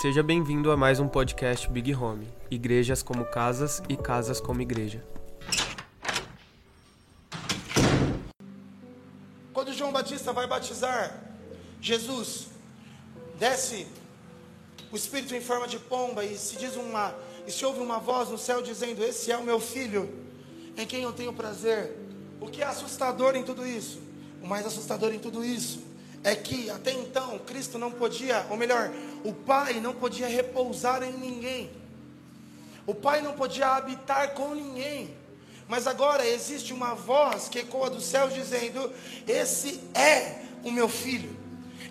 Seja bem-vindo a mais um podcast Big Home. Igrejas como casas e casas como igreja. Quando João Batista vai batizar Jesus, desce o Espírito em forma de pomba e se diz uma e se ouve uma voz no céu dizendo: Esse é o meu filho, em quem eu tenho prazer. O que é assustador em tudo isso? O mais assustador em tudo isso é que até então Cristo não podia, ou melhor, o Pai não podia repousar em ninguém. O Pai não podia habitar com ninguém. Mas agora existe uma voz que ecoa do céu dizendo: Esse é o meu filho.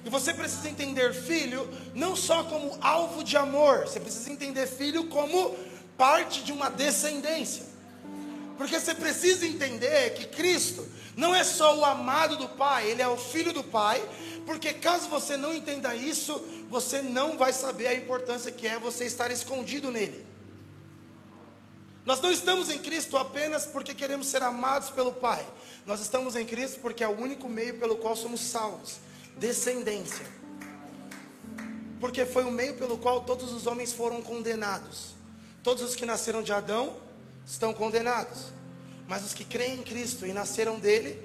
E você precisa entender filho não só como alvo de amor, você precisa entender filho como parte de uma descendência. Porque você precisa entender que Cristo não é só o amado do Pai, ele é o filho do Pai. Porque caso você não entenda isso, você não vai saber a importância que é você estar escondido nele. Nós não estamos em Cristo apenas porque queremos ser amados pelo Pai. Nós estamos em Cristo porque é o único meio pelo qual somos salvos descendência. Porque foi o meio pelo qual todos os homens foram condenados. Todos os que nasceram de Adão estão condenados. Mas os que creem em Cristo e nasceram dele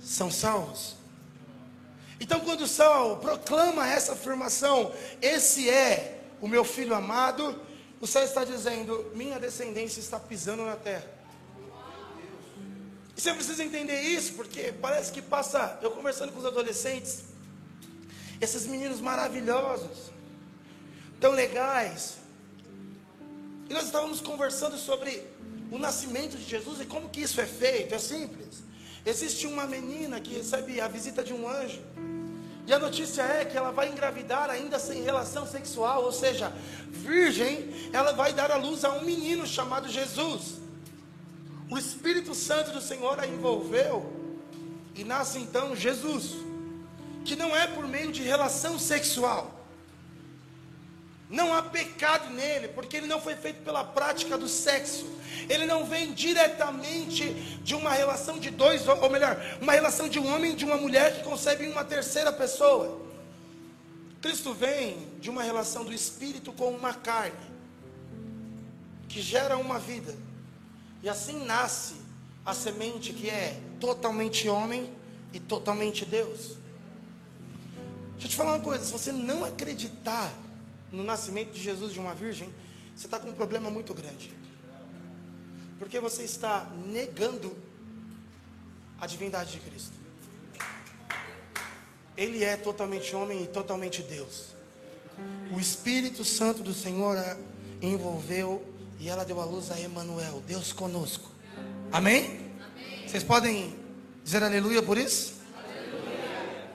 são salvos. Então, quando Saul proclama essa afirmação, esse é o meu filho amado, o céu está dizendo: minha descendência está pisando na terra. E você precisa entender isso, porque parece que passa, eu conversando com os adolescentes, esses meninos maravilhosos, tão legais. E nós estávamos conversando sobre o nascimento de Jesus e como que isso é feito. É simples. Existe uma menina que recebe a visita de um anjo. E a notícia é que ela vai engravidar ainda sem relação sexual, ou seja, virgem, ela vai dar à luz a um menino chamado Jesus. O Espírito Santo do Senhor a envolveu e nasce então Jesus, que não é por meio de relação sexual. Não há pecado nele, porque ele não foi feito pela prática do sexo. Ele não vem diretamente de uma relação de dois, ou melhor, uma relação de um homem e de uma mulher que concebem uma terceira pessoa. Cristo vem de uma relação do espírito com uma carne, que gera uma vida. E assim nasce a semente que é totalmente homem e totalmente Deus. Deixa eu te falar uma coisa: se você não acreditar no nascimento de Jesus de uma virgem, você está com um problema muito grande. Porque você está negando a divindade de Cristo. Ele é totalmente homem e totalmente Deus. O Espírito Santo do Senhor a envolveu e ela deu a luz a Emanuel, Deus conosco. Amém? Amém? Vocês podem dizer aleluia por isso? Aleluia.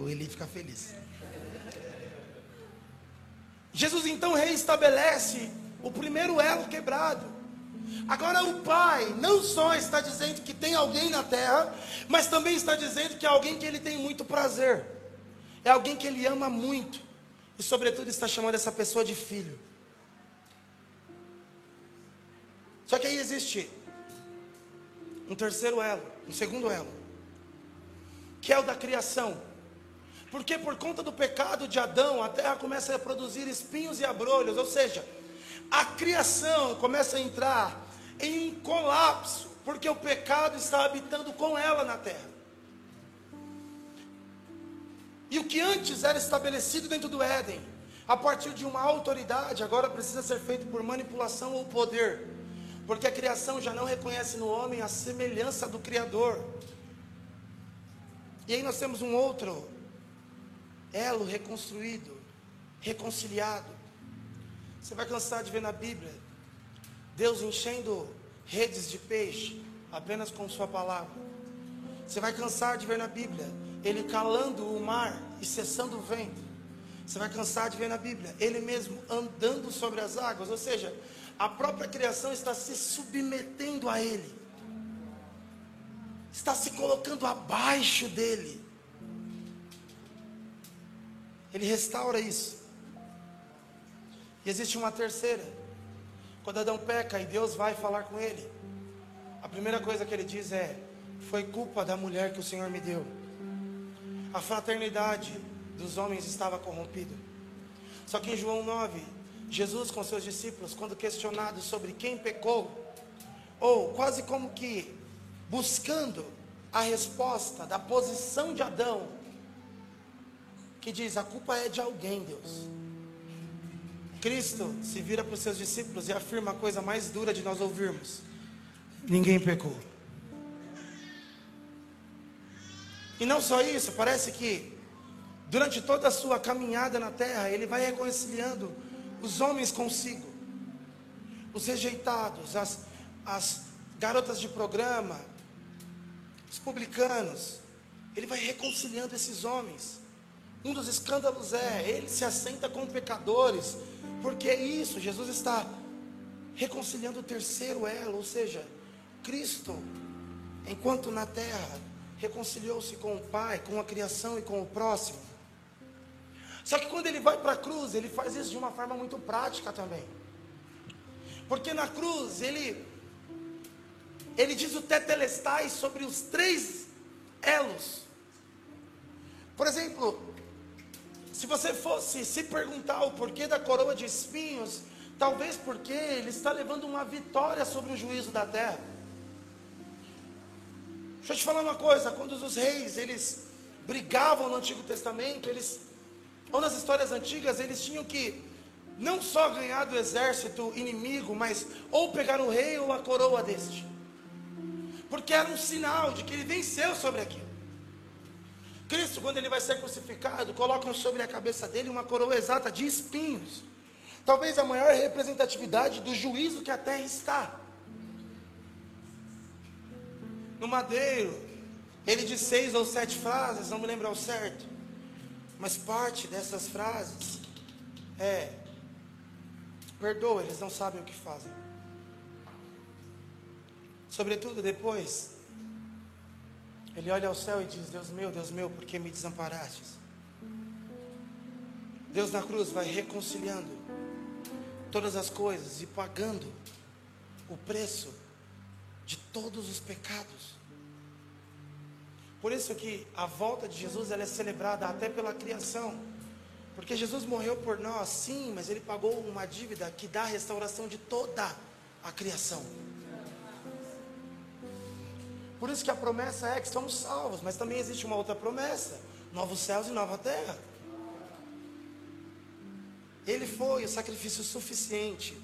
O Eli fica feliz. Jesus então reestabelece o primeiro elo quebrado. Agora o Pai não só está dizendo que tem alguém na terra, mas também está dizendo que é alguém que ele tem muito prazer. É alguém que ele ama muito. E sobretudo está chamando essa pessoa de filho. Só que aí existe um terceiro elo, um segundo elo, que é o da criação. Porque por conta do pecado de Adão, a terra começa a produzir espinhos e abrolhos, ou seja, a criação começa a entrar em um colapso, porque o pecado está habitando com ela na terra. E o que antes era estabelecido dentro do Éden, a partir de uma autoridade, agora precisa ser feito por manipulação ou poder, porque a criação já não reconhece no homem a semelhança do Criador. E aí nós temos um outro elo reconstruído, reconciliado. Você vai cansar de ver na Bíblia Deus enchendo redes de peixe apenas com Sua palavra. Você vai cansar de ver na Bíblia Ele calando o mar e cessando o vento. Você vai cansar de ver na Bíblia Ele mesmo andando sobre as águas, ou seja, a própria criação está se submetendo a Ele, está se colocando abaixo dele. Ele restaura isso. E existe uma terceira. Quando Adão peca e Deus vai falar com ele, a primeira coisa que ele diz é: Foi culpa da mulher que o Senhor me deu. A fraternidade dos homens estava corrompido. Só que em João 9, Jesus com seus discípulos, quando questionado sobre quem pecou, ou quase como que buscando a resposta da posição de Adão, que diz: a culpa é de alguém, Deus. Cristo se vira para os seus discípulos e afirma a coisa mais dura de nós ouvirmos: ninguém pecou. E não só isso, parece que durante toda a sua caminhada na terra, ele vai reconciliando os homens consigo, os rejeitados, as, as garotas de programa, os publicanos. Ele vai reconciliando esses homens. Um dos escândalos é, ele se assenta com pecadores, porque é isso, Jesus está reconciliando o terceiro elo, ou seja, Cristo, enquanto na terra, reconciliou-se com o Pai, com a criação e com o próximo. Só que quando ele vai para a cruz, ele faz isso de uma forma muito prática também. Porque na cruz, ele ele diz o tetelestai sobre os três elos. Por exemplo, se você fosse se perguntar o porquê da coroa de espinhos, talvez porque ele está levando uma vitória sobre o juízo da terra. Deixa eu te falar uma coisa, quando os reis, eles brigavam no Antigo Testamento, eles, ou nas histórias antigas, eles tinham que não só ganhar do exército inimigo, mas ou pegar o rei ou a coroa deste. Porque era um sinal de que ele venceu sobre aquilo. Cristo, quando ele vai ser crucificado, colocam sobre a cabeça dele uma coroa exata de espinhos. Talvez a maior representatividade do juízo que a terra está no madeiro. Ele diz seis ou sete frases, não me lembro ao certo. Mas parte dessas frases é: perdoa, eles não sabem o que fazem. Sobretudo depois, ele olha ao céu e diz: Deus meu, Deus meu, por que me desamparastes? Deus na cruz vai reconciliando todas as coisas e pagando o preço de todos os pecados. Por isso que a volta de Jesus ela é celebrada até pela criação. Porque Jesus morreu por nós, sim, mas ele pagou uma dívida que dá a restauração de toda a criação. Por isso que a promessa é que somos salvos, mas também existe uma outra promessa: novos céus e nova terra. Ele foi o sacrifício suficiente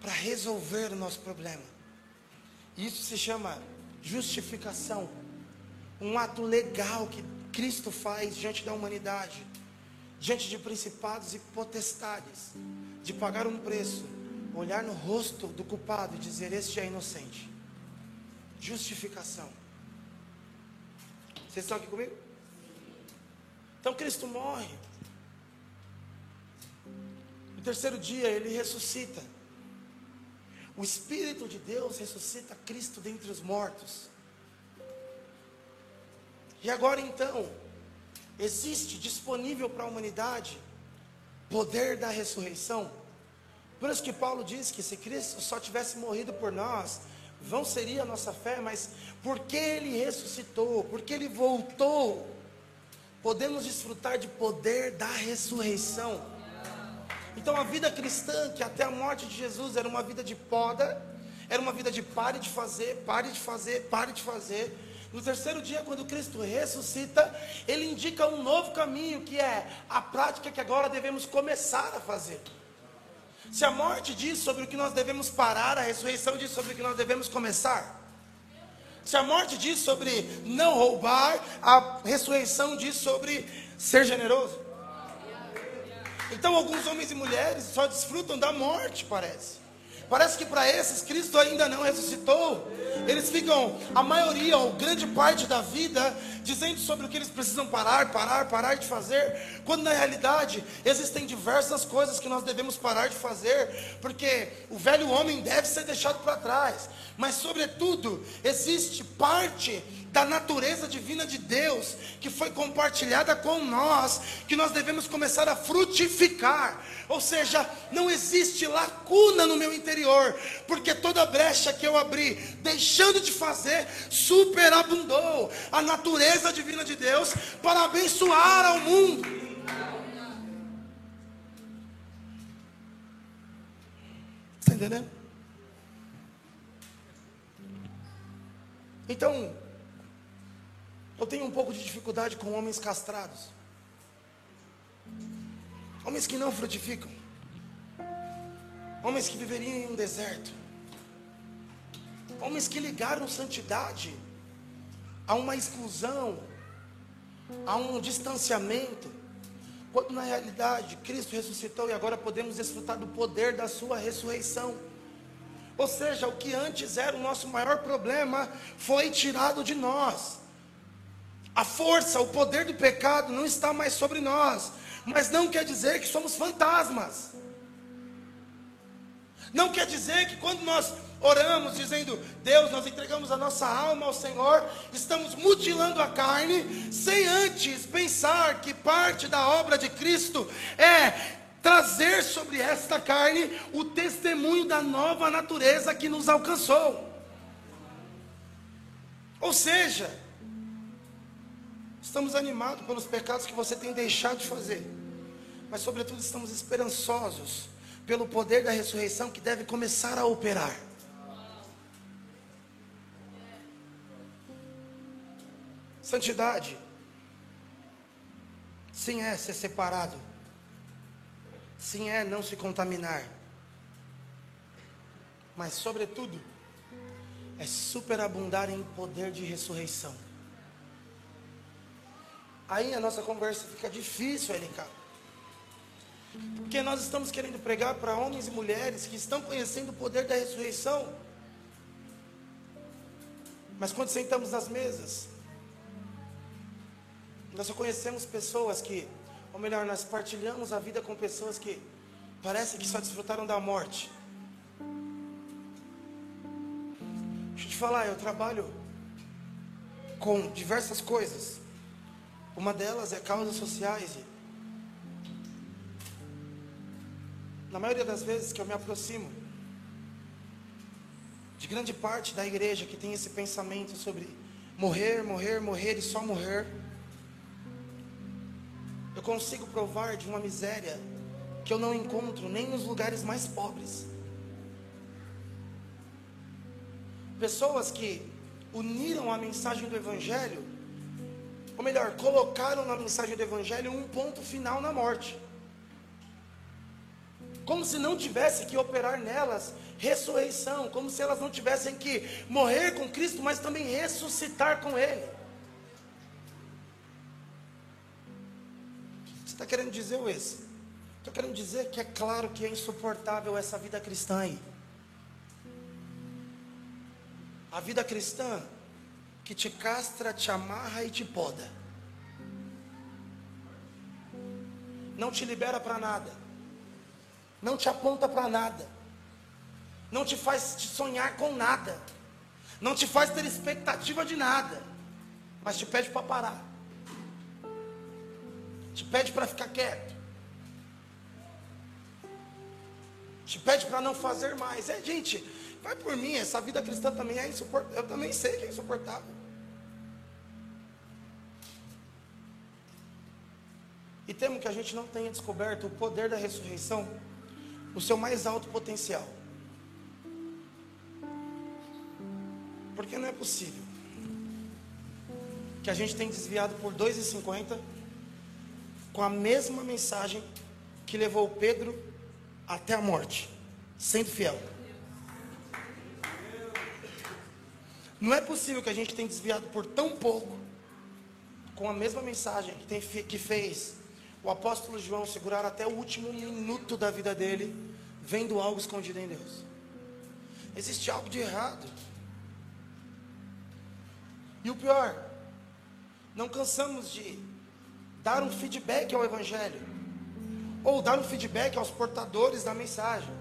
para resolver o nosso problema. Isso se chama justificação. Um ato legal que Cristo faz diante da humanidade, diante de principados e potestades, de pagar um preço, olhar no rosto do culpado e dizer: Este é inocente. Justificação. Vocês estão aqui comigo? Então Cristo morre. No terceiro dia ele ressuscita. O Espírito de Deus ressuscita Cristo dentre os mortos. E agora então, existe disponível para a humanidade poder da ressurreição. Por isso que Paulo diz que se Cristo só tivesse morrido por nós, vão seria a nossa fé, mas porque ele ressuscitou, porque ele voltou, podemos desfrutar de poder da ressurreição. Então a vida cristã, que até a morte de Jesus era uma vida de poda, era uma vida de pare de fazer, pare de fazer, pare de fazer. No terceiro dia, quando Cristo ressuscita, Ele indica um novo caminho, que é a prática que agora devemos começar a fazer. Se a morte diz sobre o que nós devemos parar, a ressurreição diz sobre o que nós devemos começar. Se a morte diz sobre não roubar, a ressurreição diz sobre ser generoso. Então, alguns homens e mulheres só desfrutam da morte, parece. Parece que para esses Cristo ainda não ressuscitou. Eles ficam, a maioria ou grande parte da vida, dizendo sobre o que eles precisam parar, parar, parar de fazer, quando na realidade existem diversas coisas que nós devemos parar de fazer, porque o velho homem deve ser deixado para trás, mas, sobretudo, existe parte da natureza divina de Deus, que foi compartilhada com nós, que nós devemos começar a frutificar. Ou seja, não existe lacuna no meu interior, porque toda brecha que eu abri, deixando de fazer, superabundou a natureza divina de Deus para abençoar ao mundo. Está entendendo? Então, eu tenho um pouco de dificuldade com homens castrados. Homens que não frutificam. Homens que viveriam em um deserto. Homens que ligaram santidade a uma exclusão, a um distanciamento. Quando na realidade Cristo ressuscitou e agora podemos desfrutar do poder da sua ressurreição. Ou seja, o que antes era o nosso maior problema foi tirado de nós. A força, o poder do pecado não está mais sobre nós, mas não quer dizer que somos fantasmas. Não quer dizer que quando nós oramos dizendo, Deus, nós entregamos a nossa alma ao Senhor, estamos mutilando a carne, sem antes pensar que parte da obra de Cristo é trazer sobre esta carne o testemunho da nova natureza que nos alcançou. Ou seja, estamos animados pelos pecados que você tem deixado de fazer, mas, sobretudo, estamos esperançosos pelo poder da ressurreição que deve começar a operar. Santidade, sim, é ser separado Sim, é não se contaminar. Mas, sobretudo, é superabundar em poder de ressurreição. Aí a nossa conversa fica difícil, LK. Porque nós estamos querendo pregar para homens e mulheres que estão conhecendo o poder da ressurreição. Mas quando sentamos nas mesas, nós só conhecemos pessoas que ou melhor, nós partilhamos a vida com pessoas que parece que só desfrutaram da morte. Deixa eu te falar, eu trabalho com diversas coisas. Uma delas é causas sociais. Na maioria das vezes que eu me aproximo de grande parte da igreja que tem esse pensamento sobre morrer, morrer, morrer e só morrer eu consigo provar de uma miséria que eu não encontro nem nos lugares mais pobres. Pessoas que uniram a mensagem do Evangelho, ou melhor, colocaram na mensagem do Evangelho um ponto final na morte. Como se não tivesse que operar nelas ressurreição, como se elas não tivessem que morrer com Cristo, mas também ressuscitar com Ele. está querendo dizer o esse? Estou querendo dizer que é claro que é insuportável essa vida cristã aí. A vida cristã que te castra, te amarra e te poda. Não te libera para nada. Não te aponta para nada. Não te faz te sonhar com nada. Não te faz ter expectativa de nada. Mas te pede para parar te pede para ficar quieto, te pede para não fazer mais. É, gente, vai por mim, essa vida cristã também é insuportável. Eu também sei que é insuportável. E temo que a gente não tenha descoberto o poder da ressurreição no seu mais alto potencial. Porque não é possível que a gente tenha desviado por 2,50 com a mesma mensagem que levou Pedro até a morte, sendo fiel. Não é possível que a gente tenha desviado por tão pouco com a mesma mensagem que, tem, que fez o apóstolo João segurar até o último minuto da vida dele, vendo algo escondido em Deus. Existe algo de errado. E o pior, não cansamos de dar um feedback ao Evangelho, ou dar um feedback aos portadores da mensagem.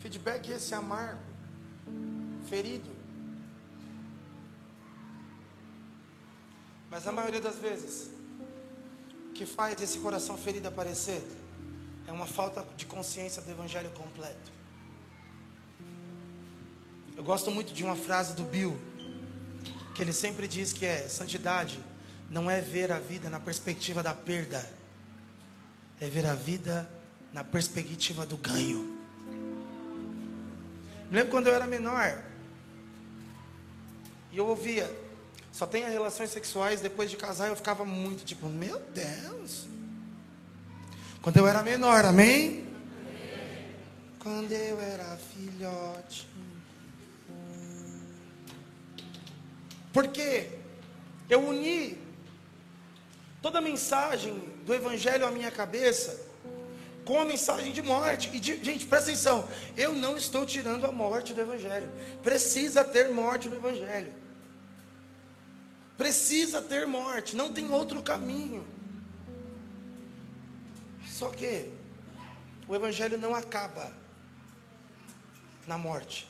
feedback esse amargo, ferido. Mas a maioria das vezes, o que faz esse coração ferido aparecer é uma falta de consciência do evangelho completo. Eu gosto muito de uma frase do Bill, que ele sempre diz que é santidade não é ver a vida na perspectiva da perda, é ver a vida na perspectiva do ganho. Me lembro quando eu era menor, e eu ouvia, só tenha relações sexuais depois de casar, eu ficava muito tipo, meu Deus. Quando eu era menor, amém? Quando eu era filhote. Porque eu uni toda a mensagem do Evangelho à minha cabeça com a mensagem de morte. E, de, gente, presta atenção: eu não estou tirando a morte do Evangelho. Precisa ter morte no Evangelho. Precisa ter morte, não tem outro caminho. Só que o Evangelho não acaba na morte.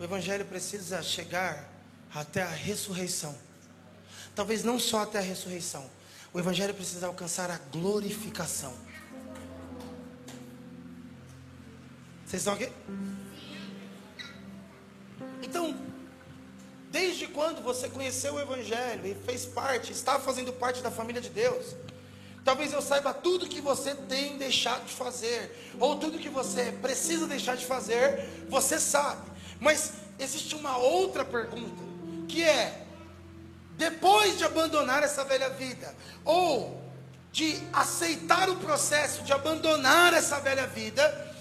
O Evangelho precisa chegar até a ressurreição. Talvez não só até a ressurreição. O Evangelho precisa alcançar a glorificação. Vocês estão aqui? Então, desde quando você conheceu o Evangelho e fez parte, está fazendo parte da família de Deus, talvez eu saiba tudo que você tem deixado de fazer, ou tudo que você precisa deixar de fazer, você sabe. Mas existe uma outra pergunta, que é: depois de abandonar essa velha vida, ou de aceitar o processo de abandonar essa velha vida,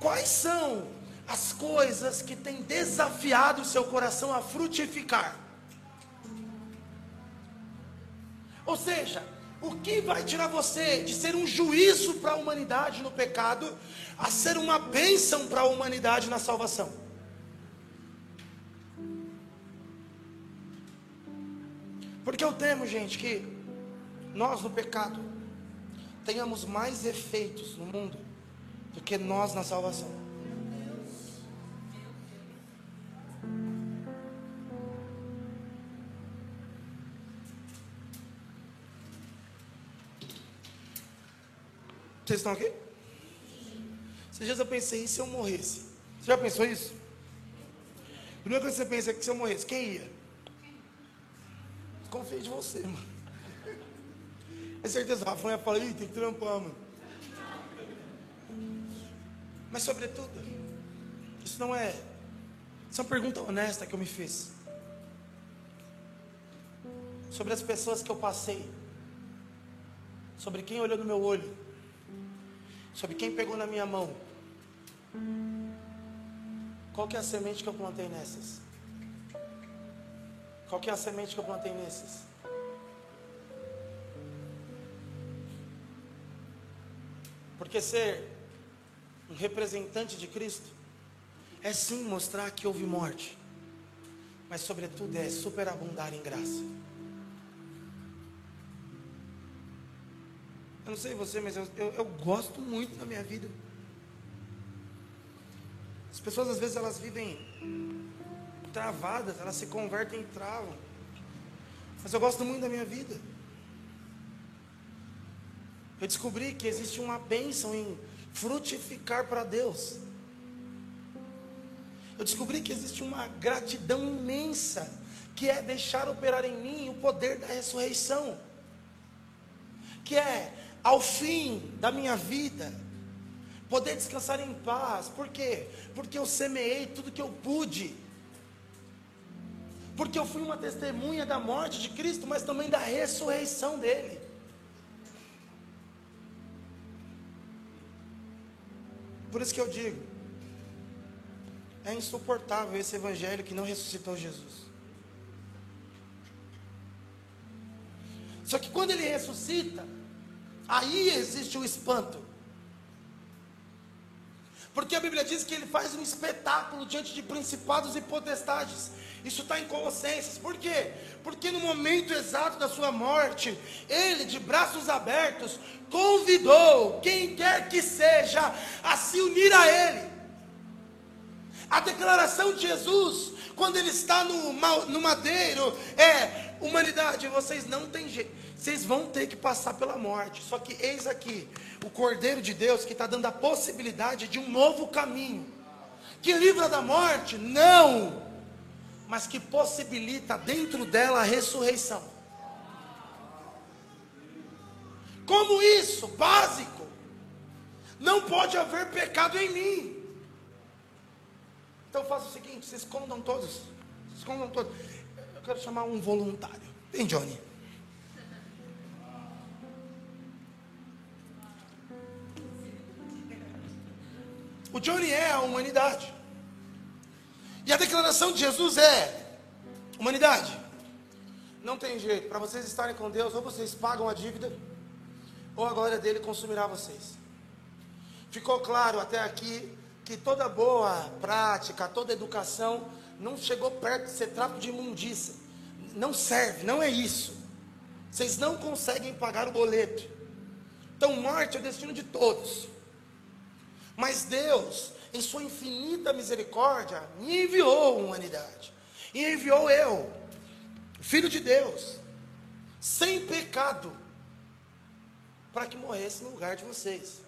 quais são as coisas que têm desafiado o seu coração a frutificar? Ou seja, o que vai tirar você de ser um juízo para a humanidade no pecado, a ser uma bênção para a humanidade na salvação? Porque eu temo, gente, que nós no pecado tenhamos mais efeitos no mundo do que nós na salvação. Vocês estão aqui? Esses dias eu pensei, e se eu morresse? Você já pensou isso? A primeira coisa que você pensa é que se eu morresse, quem ia? Confio de você, mano. É certeza, Rafa ia falar, tem que trampar, mano. Mas sobretudo, isso não é. Isso é uma pergunta honesta que eu me fiz. Sobre as pessoas que eu passei. Sobre quem olhou no meu olho. Sobre quem pegou na minha mão. Qual que é a semente que eu plantei nessas? Qual que é a semente que eu plantei nesses? Porque ser um representante de Cristo é sim mostrar que houve morte, mas sobretudo é superabundar em graça. Eu não sei você, mas eu, eu, eu gosto muito da minha vida. As pessoas às vezes elas vivem travadas, elas se convertem e travam. Mas eu gosto muito da minha vida. Eu descobri que existe uma bênção em frutificar para Deus. Eu descobri que existe uma gratidão imensa, que é deixar operar em mim o poder da ressurreição, que é, ao fim da minha vida, poder descansar em paz, por quê? Porque eu semeei tudo que eu pude, porque eu fui uma testemunha da morte de Cristo, mas também da ressurreição dele. Por isso que eu digo, é insuportável esse evangelho que não ressuscitou Jesus. Só que quando ele ressuscita, aí existe o espanto. Porque a Bíblia diz que ele faz um espetáculo diante de principados e potestades. Isso está em Colossenses. Por quê? Porque no momento exato da sua morte, ele, de braços abertos, convidou quem quer que seja a se unir a ele. A declaração de Jesus, quando ele está no, no madeiro, é: humanidade, vocês não têm jeito, vocês vão ter que passar pela morte. Só que eis aqui, o Cordeiro de Deus que está dando a possibilidade de um novo caminho, que livra da morte, não, mas que possibilita dentro dela a ressurreição. Como isso? Básico. Não pode haver pecado em mim. Então faça o seguinte: se escondam todos. Se escondam todos. Eu quero chamar um voluntário. Vem, Johnny. O Johnny é a humanidade. E a declaração de Jesus é: humanidade, não tem jeito. Para vocês estarem com Deus, ou vocês pagam a dívida, ou a glória dele consumirá vocês. Ficou claro até aqui que toda boa prática, toda educação não chegou perto de ser trapo de imundícia. Não serve, não é isso. Vocês não conseguem pagar o boleto. Então, morte é o destino de todos. Mas Deus, em sua infinita misericórdia, me enviou a humanidade. E enviou eu, filho de Deus, sem pecado, para que morresse no lugar de vocês.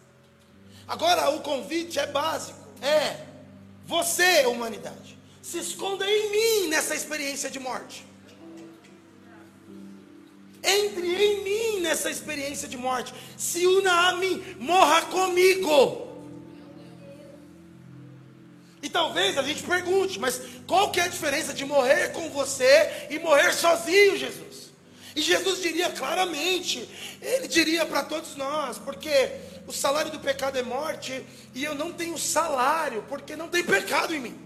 Agora, o convite é básico: é você, humanidade, se esconda em mim nessa experiência de morte. Entre em mim nessa experiência de morte. Se una a mim, morra comigo. E talvez a gente pergunte, mas qual que é a diferença de morrer com você e morrer sozinho, Jesus? E Jesus diria claramente, ele diria para todos nós, porque o salário do pecado é morte, e eu não tenho salário, porque não tem pecado em mim.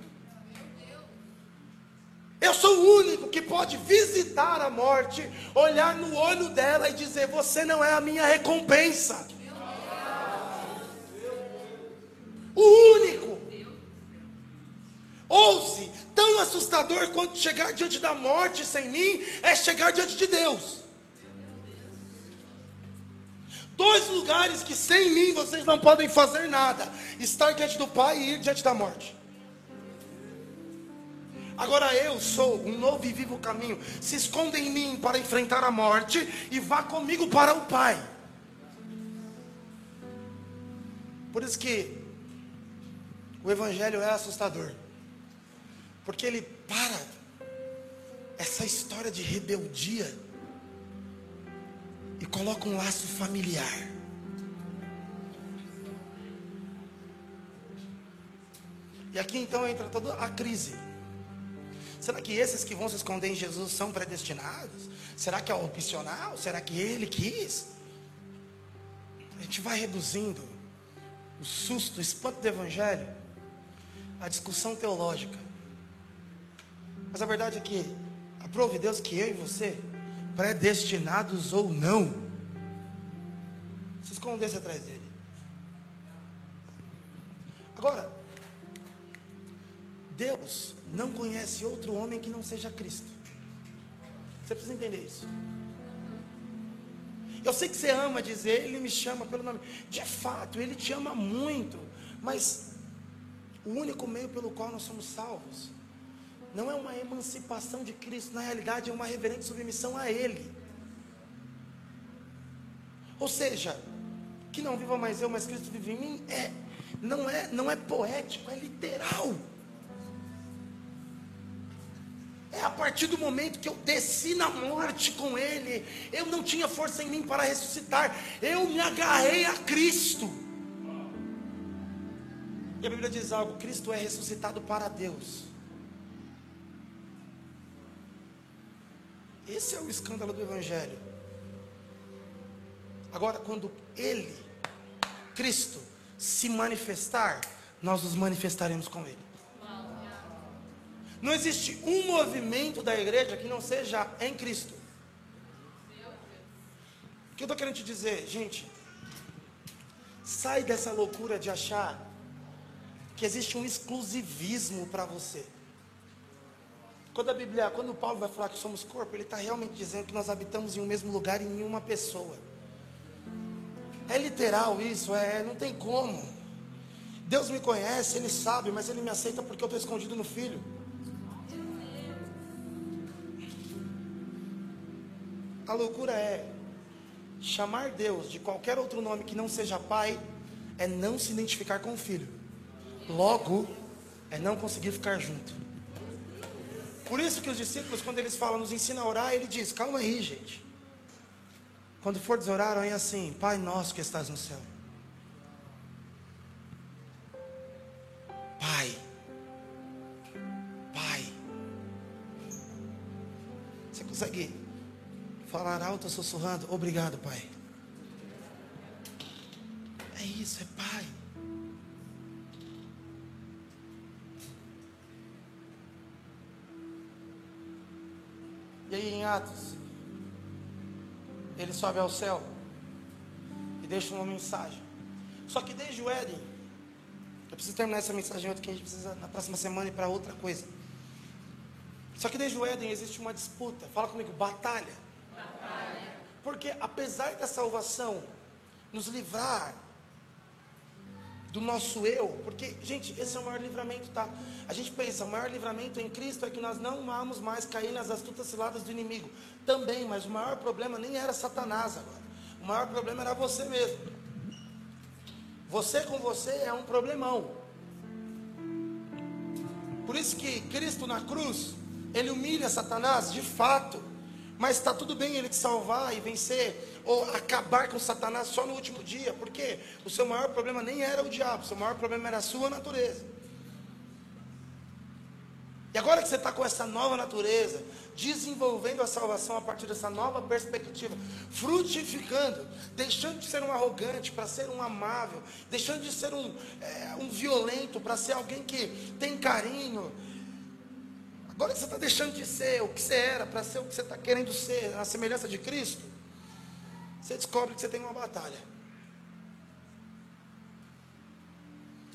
Eu sou o único que pode visitar a morte, olhar no olho dela e dizer: Você não é a minha recompensa. O único. Ouse, tão assustador quanto chegar diante da morte sem mim, é chegar diante de Deus. Dois lugares que sem mim vocês não podem fazer nada: estar diante do Pai e ir diante da morte. Agora eu sou um novo e vivo caminho. Se esconda em mim para enfrentar a morte e vá comigo para o Pai. Por isso que o Evangelho é assustador. Porque ele para essa história de rebeldia e coloca um laço familiar. E aqui então entra toda a crise. Será que esses que vão se esconder em Jesus são predestinados? Será que é opcional? Será que ele quis? A gente vai reduzindo o susto, o espanto do evangelho, a discussão teológica. Mas a verdade é que aprove Deus que eu e você, predestinados ou não, se escondesse atrás dele. Agora, Deus não conhece outro homem que não seja Cristo. Você precisa entender isso. Eu sei que você ama dizer, Ele me chama pelo nome. De fato, Ele te ama muito. Mas o único meio pelo qual nós somos salvos não é uma emancipação de Cristo, na realidade é uma reverente submissão a Ele. Ou seja, que não viva mais eu, mas Cristo vive em mim, é, não é, não é poético, é literal. É a partir do momento que eu desci na morte com Ele, eu não tinha força em mim para ressuscitar, eu me agarrei a Cristo. E a Bíblia diz algo: Cristo é ressuscitado para Deus. Esse é o escândalo do Evangelho. Agora, quando Ele, Cristo, se manifestar, nós nos manifestaremos com Ele. Não existe um movimento da igreja que não seja em Cristo. O que eu estou querendo te dizer, gente? Sai dessa loucura de achar que existe um exclusivismo para você. Quando a Bíblia, quando Paulo vai falar que somos corpo, ele está realmente dizendo que nós habitamos em um mesmo lugar em uma pessoa. É literal isso, é, não tem como. Deus me conhece, Ele sabe, mas Ele me aceita porque eu estou escondido no Filho. A loucura é chamar Deus de qualquer outro nome que não seja Pai, é não se identificar com o Filho. Logo, é não conseguir ficar junto. Por isso que os discípulos, quando eles falam, nos ensina a orar, ele diz: calma aí, gente. Quando for desorar, é assim: Pai nosso que estás no céu. Pai. Pai. Você consegue falar alto sussurrando? Obrigado, Pai. É isso, é Pai. E aí em Atos, ele sobe ao céu e deixa uma mensagem. Só que desde o Éden, eu preciso terminar essa mensagem outra que a gente precisa na próxima semana ir para outra coisa. Só que desde o Éden existe uma disputa. Fala comigo, batalha. batalha. Porque apesar da salvação nos livrar do nosso eu, porque, gente, esse é o maior livramento, tá? A gente pensa, o maior livramento em Cristo é que nós não vamos mais cair nas astutas ciladas do inimigo. Também, mas o maior problema nem era Satanás agora. O maior problema era você mesmo. Você com você é um problemão. Por isso que Cristo na cruz, ele humilha Satanás, de fato. Mas está tudo bem ele te salvar e vencer ou acabar com Satanás só no último dia, porque o seu maior problema nem era o diabo, o seu maior problema era a sua natureza. E agora que você está com essa nova natureza, desenvolvendo a salvação a partir dessa nova perspectiva, frutificando, deixando de ser um arrogante para ser um amável, deixando de ser um, é, um violento para ser alguém que tem carinho. Agora você está deixando de ser o que você era para ser o que você está querendo ser, a semelhança de Cristo, você descobre que você tem uma batalha.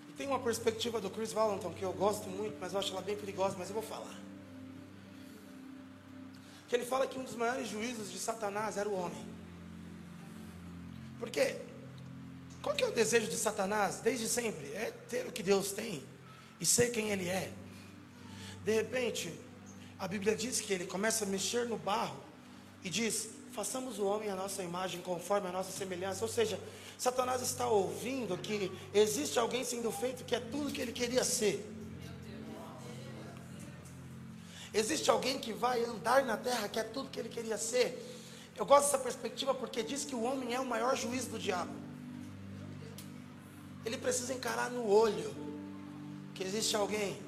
E tem uma perspectiva do Chris Valentin que eu gosto muito, mas eu acho ela bem perigosa, mas eu vou falar. Que ele fala que um dos maiores juízos de Satanás era o homem. Porque qual que é o desejo de Satanás desde sempre? É ter o que Deus tem e ser quem ele é. De repente, a Bíblia diz que ele começa a mexer no barro e diz: façamos o homem a nossa imagem, conforme a nossa semelhança. Ou seja, Satanás está ouvindo que existe alguém sendo feito que é tudo que ele queria ser. Existe alguém que vai andar na terra que é tudo que ele queria ser. Eu gosto dessa perspectiva porque diz que o homem é o maior juiz do diabo. Ele precisa encarar no olho que existe alguém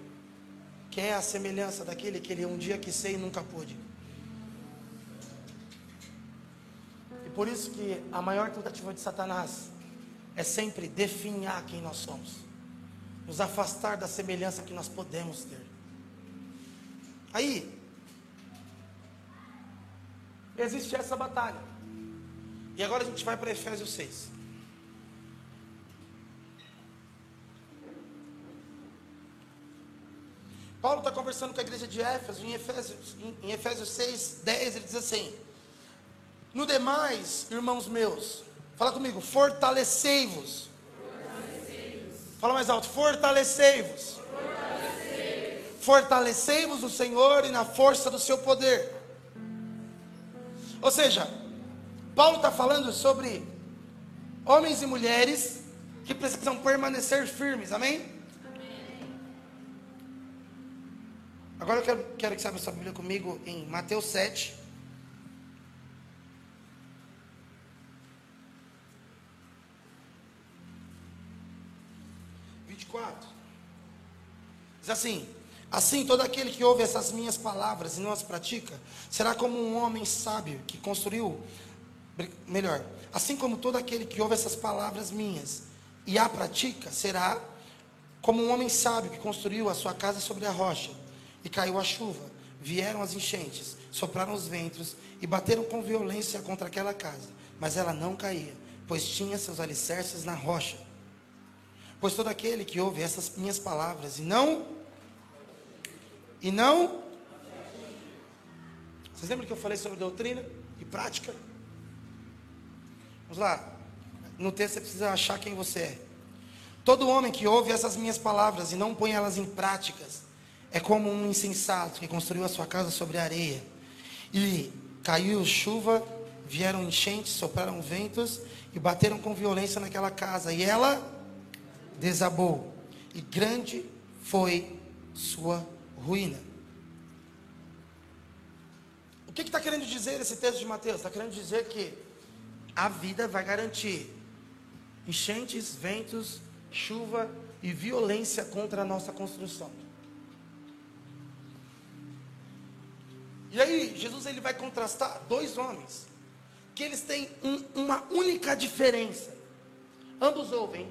que é a semelhança daquele que ele um dia quis ser e nunca pôde. Por isso que a maior tentativa de Satanás é sempre definhar quem nós somos, nos afastar da semelhança que nós podemos ter. Aí, existe essa batalha. E agora a gente vai para Efésios 6. Paulo está conversando com a igreja de Éfeso, em Efésios, em Efésios 6, 10, ele diz assim: no demais, irmãos meus, fala comigo, fortalecei-vos. Fala mais alto, fortalecei-vos. Fortalecei-vos no Senhor e na força do seu poder. Ou seja, Paulo está falando sobre homens e mulheres que precisam permanecer firmes, amém. Agora eu quero, quero que você abra sua Bíblia comigo em Mateus 7. 24. Diz assim: Assim, todo aquele que ouve essas minhas palavras e não as pratica, será como um homem sábio que construiu. Melhor, assim como todo aquele que ouve essas palavras minhas e a pratica, será como um homem sábio que construiu a sua casa sobre a rocha. E caiu a chuva, vieram as enchentes, sopraram os ventos e bateram com violência contra aquela casa. Mas ela não caía, pois tinha seus alicerces na rocha. Pois todo aquele que ouve essas minhas palavras e não e não Vocês lembram que eu falei sobre doutrina e prática? Vamos lá. No texto você precisa achar quem você é. Todo homem que ouve essas minhas palavras e não põe elas em práticas é como um insensato que construiu a sua casa sobre areia. E caiu chuva, vieram enchentes, sopraram ventos e bateram com violência naquela casa. E ela desabou. E grande foi sua ruína. O que está que tá querendo dizer esse texto de Mateus? Está querendo dizer que a vida vai garantir enchentes, ventos, chuva e violência contra a nossa construção. E aí, Jesus ele vai contrastar dois homens que eles têm um, uma única diferença. Ambos ouvem,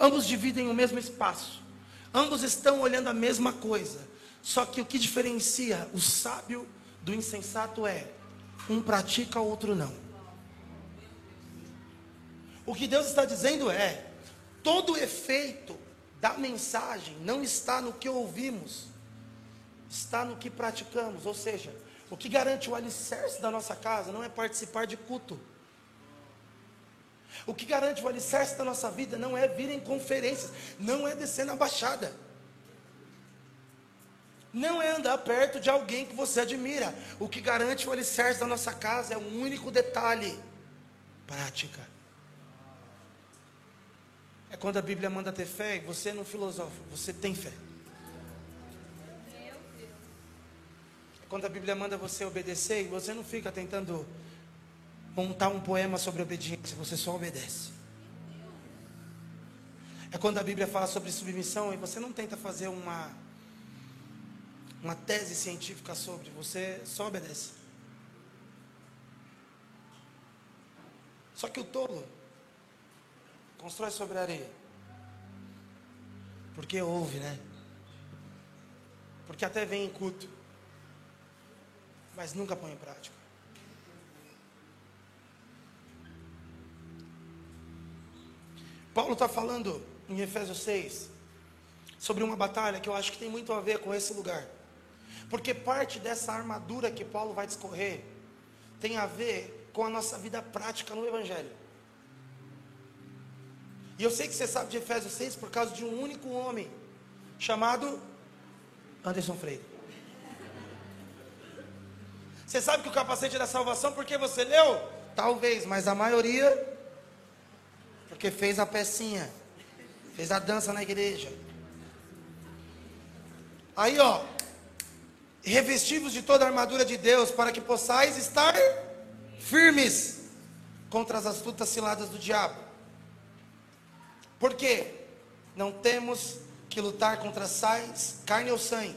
ambos dividem o mesmo espaço, ambos estão olhando a mesma coisa. Só que o que diferencia o sábio do insensato é um pratica, o outro não. O que Deus está dizendo é: todo o efeito da mensagem não está no que ouvimos, está no que praticamos. Ou seja, o que garante o alicerce da nossa casa não é participar de culto. O que garante o alicerce da nossa vida não é vir em conferências, não é descer na baixada. Não é andar perto de alguém que você admira. O que garante o alicerce da nossa casa é um único detalhe: prática. É quando a Bíblia manda ter fé e você não filosofa, você tem fé. Quando a Bíblia manda você obedecer você não fica tentando montar um poema sobre obediência, você só obedece. É quando a Bíblia fala sobre submissão e você não tenta fazer uma uma tese científica sobre, você só obedece. Só que o tolo Constrói sobre a areia. Porque ouve, né? Porque até vem em culto. Mas nunca põe em prática. Paulo está falando em Efésios 6 sobre uma batalha que eu acho que tem muito a ver com esse lugar. Porque parte dessa armadura que Paulo vai discorrer tem a ver com a nossa vida prática no Evangelho. E eu sei que você sabe de Efésios 6 por causa de um único homem, chamado Anderson Freire. Você sabe que o capacete da salvação, porque você leu? Talvez, mas a maioria, porque fez a pecinha, fez a dança na igreja. Aí, ó, revestivos de toda a armadura de Deus, para que possais estar firmes contra as astutas ciladas do diabo. Porque não temos que lutar contra sais, carne ou sangue,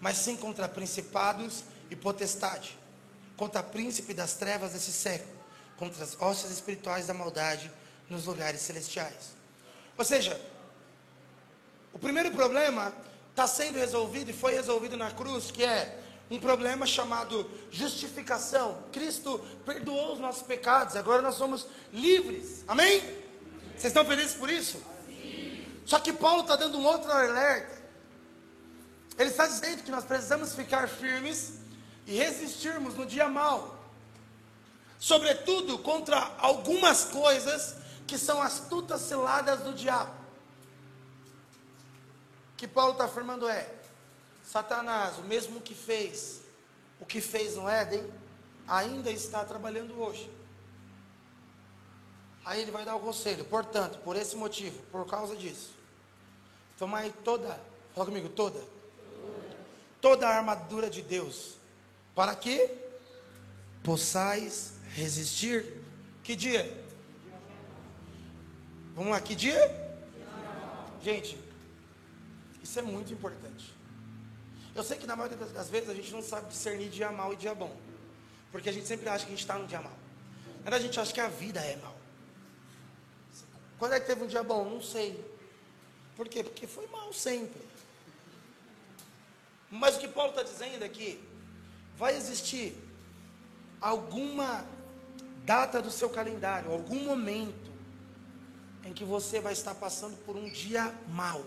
mas sim contra principados e potestade, contra príncipe das trevas desse século, contra as hostes espirituais da maldade nos lugares celestiais. Ou seja, o primeiro problema está sendo resolvido e foi resolvido na cruz, que é um problema chamado justificação. Cristo perdoou os nossos pecados, agora nós somos livres. Amém? Vocês estão felizes por isso? Sim. Só que Paulo está dando um outro alerta. Ele está dizendo que nós precisamos ficar firmes e resistirmos no dia mal, sobretudo contra algumas coisas que são astutas ciladas do diabo. O que Paulo está afirmando é: Satanás, o mesmo que fez, o que fez no Éden, ainda está trabalhando hoje. Aí ele vai dar o conselho. Portanto, por esse motivo, por causa disso, tomai toda, fala comigo, toda, toda a armadura de Deus, para que possais resistir. Que dia? Vamos lá, que dia? Gente, isso é muito importante. Eu sei que na maioria das vezes a gente não sabe discernir dia mal e dia bom. Porque a gente sempre acha que a gente está no dia mal. Mas a gente acha que a vida é mal. Quando é que teve um dia bom? Não sei. Por quê? Porque foi mal sempre. Mas o que Paulo está dizendo é vai existir alguma data do seu calendário, algum momento, em que você vai estar passando por um dia mau.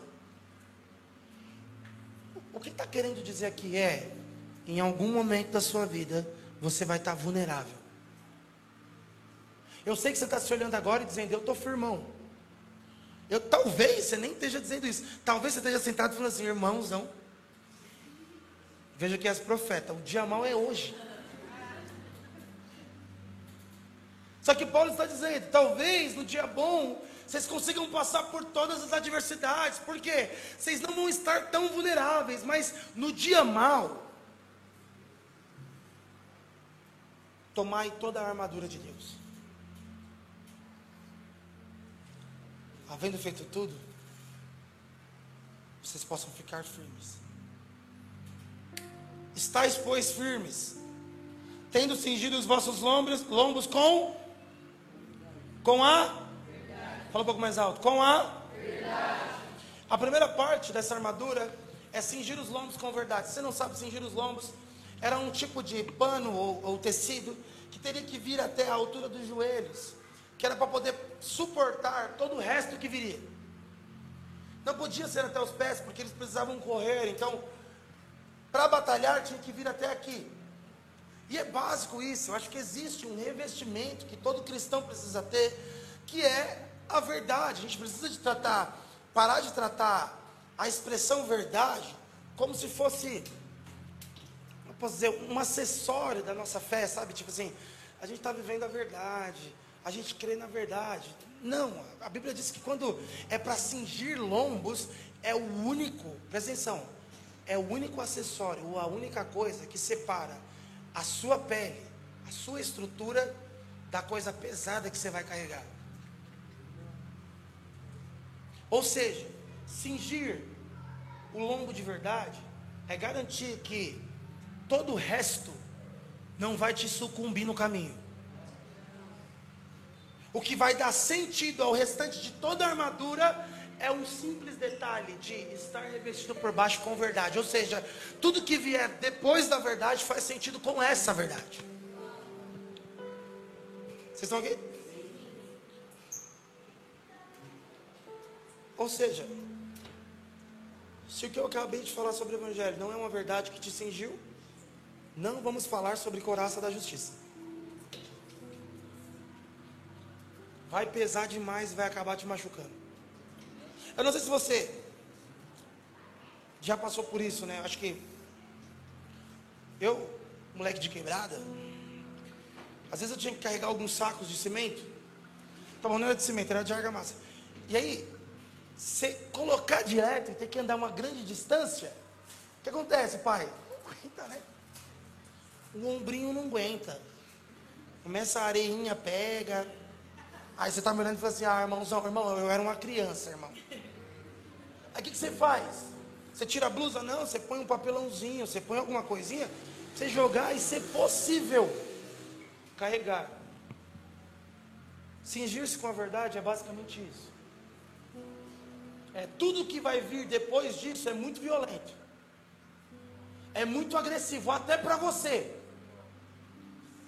O que está querendo dizer aqui é, em algum momento da sua vida, você vai estar vulnerável. Eu sei que você está se olhando agora e dizendo, eu estou firmão. Eu, talvez você nem esteja dizendo isso. Talvez você esteja sentado falando assim, irmãozão. Veja que és profeta. O dia mau é hoje. Só que Paulo está dizendo, talvez no dia bom vocês consigam passar por todas as adversidades, porque vocês não vão estar tão vulneráveis, mas no dia mal, tomai toda a armadura de Deus. Havendo feito tudo, vocês possam ficar firmes. Estais, pois, firmes, tendo cingido os vossos lombos, lombos com com a verdade. Fala um pouco mais alto. Com a verdade. A primeira parte dessa armadura é cingir os lombos com verdade. Se você não sabe cingir os lombos, era um tipo de pano ou, ou tecido que teria que vir até a altura dos joelhos, que era para poder suportar todo o resto que viria. Não podia ser até os pés, porque eles precisavam correr. Então, para batalhar, tinha que vir até aqui. E é básico isso, eu acho que existe um revestimento que todo cristão precisa ter, que é a verdade. A gente precisa de tratar, parar de tratar a expressão verdade como se fosse, eu posso dizer, um acessório da nossa fé, sabe? Tipo assim, a gente está vivendo a verdade, a gente crê na verdade. Não, a Bíblia diz que quando é para cingir lombos, é o único, presta atenção, é o único acessório, ou a única coisa que separa a sua pele, a sua estrutura da coisa pesada que você vai carregar. Ou seja, cingir o lombo de verdade é garantir que todo o resto não vai te sucumbir no caminho. O que vai dar sentido ao restante de toda a armadura é um simples detalhe de estar revestido por baixo com verdade. Ou seja, tudo que vier depois da verdade faz sentido com essa verdade. Vocês estão aqui? Ou seja, se o que eu acabei de falar sobre o Evangelho não é uma verdade que te cingiu, não vamos falar sobre coraça da justiça. Vai pesar demais e vai acabar te machucando. Eu não sei se você já passou por isso, né? Acho que eu, moleque de quebrada, às vezes eu tinha que carregar alguns sacos de cimento. Então, não era de cimento, era de argamassa. E aí, você colocar direto e ter que andar uma grande distância, o que acontece, pai? Não aguenta, né? O ombrinho não aguenta. Começa a areinha, pega. Aí você está me olhando e fala assim, ah, irmãozão, irmão, eu era uma criança, irmão. Aí o que, que você faz? Você tira a blusa? Não, você põe um papelãozinho, você põe alguma coisinha, você jogar e ser possível carregar. Cingir-se com a verdade é basicamente isso. É, tudo que vai vir depois disso é muito violento. É muito agressivo, até para você.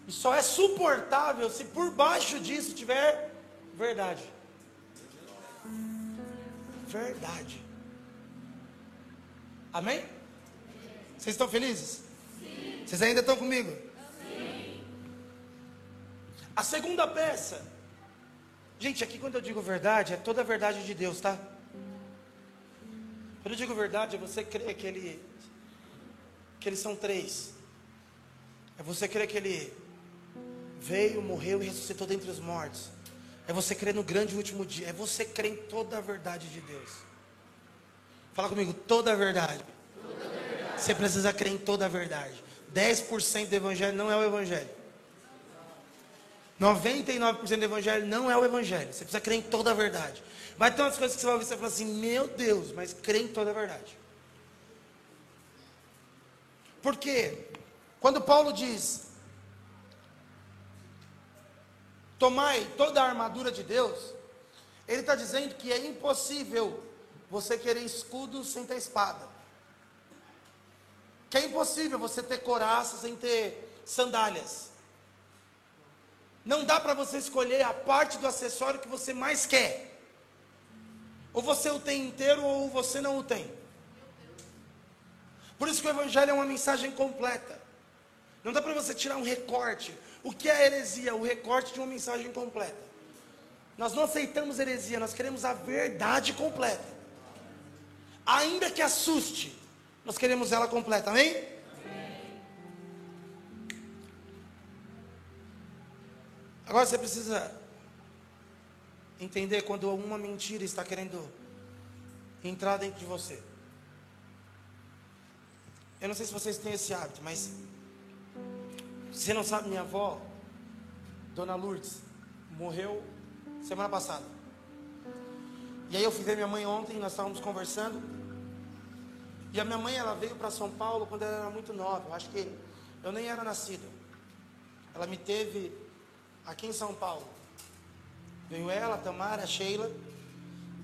E só é suportável se por baixo disso tiver verdade. Verdade. Amém? Vocês estão felizes? Sim. Vocês ainda estão comigo? Sim. A segunda peça. Gente, aqui quando eu digo verdade, é toda a verdade de Deus, tá? Quando eu digo verdade, é você crer que ele que eles são três. É você crer que ele veio, morreu e ressuscitou dentre os mortos. É você crer no grande último dia. É você crer em toda a verdade de Deus. Fala comigo, toda a verdade. Toda a verdade. Você precisa crer em toda a verdade. 10% do evangelho não é o evangelho. 99% do evangelho não é o evangelho. Você precisa crer em toda a verdade. Vai ter umas coisas que você vai ouvir e você vai falar assim: Meu Deus, mas crê em toda a verdade. Porque quando Paulo diz: Tomai toda a armadura de Deus, ele está dizendo que é impossível você querer escudo sem ter espada. Que é impossível você ter coraça sem ter sandálias. Não dá para você escolher a parte do acessório que você mais quer. Ou você o tem inteiro ou você não o tem. Por isso que o Evangelho é uma mensagem completa. Não dá para você tirar um recorte. O que é heresia? O recorte de uma mensagem completa. Nós não aceitamos heresia, nós queremos a verdade completa. Ainda que assuste, nós queremos ela completa, amém? Agora você precisa entender quando uma mentira está querendo entrar dentro de você. Eu não sei se vocês têm esse hábito, mas você não sabe, minha avó, Dona Lourdes, morreu semana passada. E aí eu fui ver minha mãe ontem, nós estávamos conversando. E a minha mãe, ela veio para São Paulo quando ela era muito nova. Eu acho que eu nem era nascido. Ela me teve aqui em São Paulo. Veio ela, Tamara, Sheila.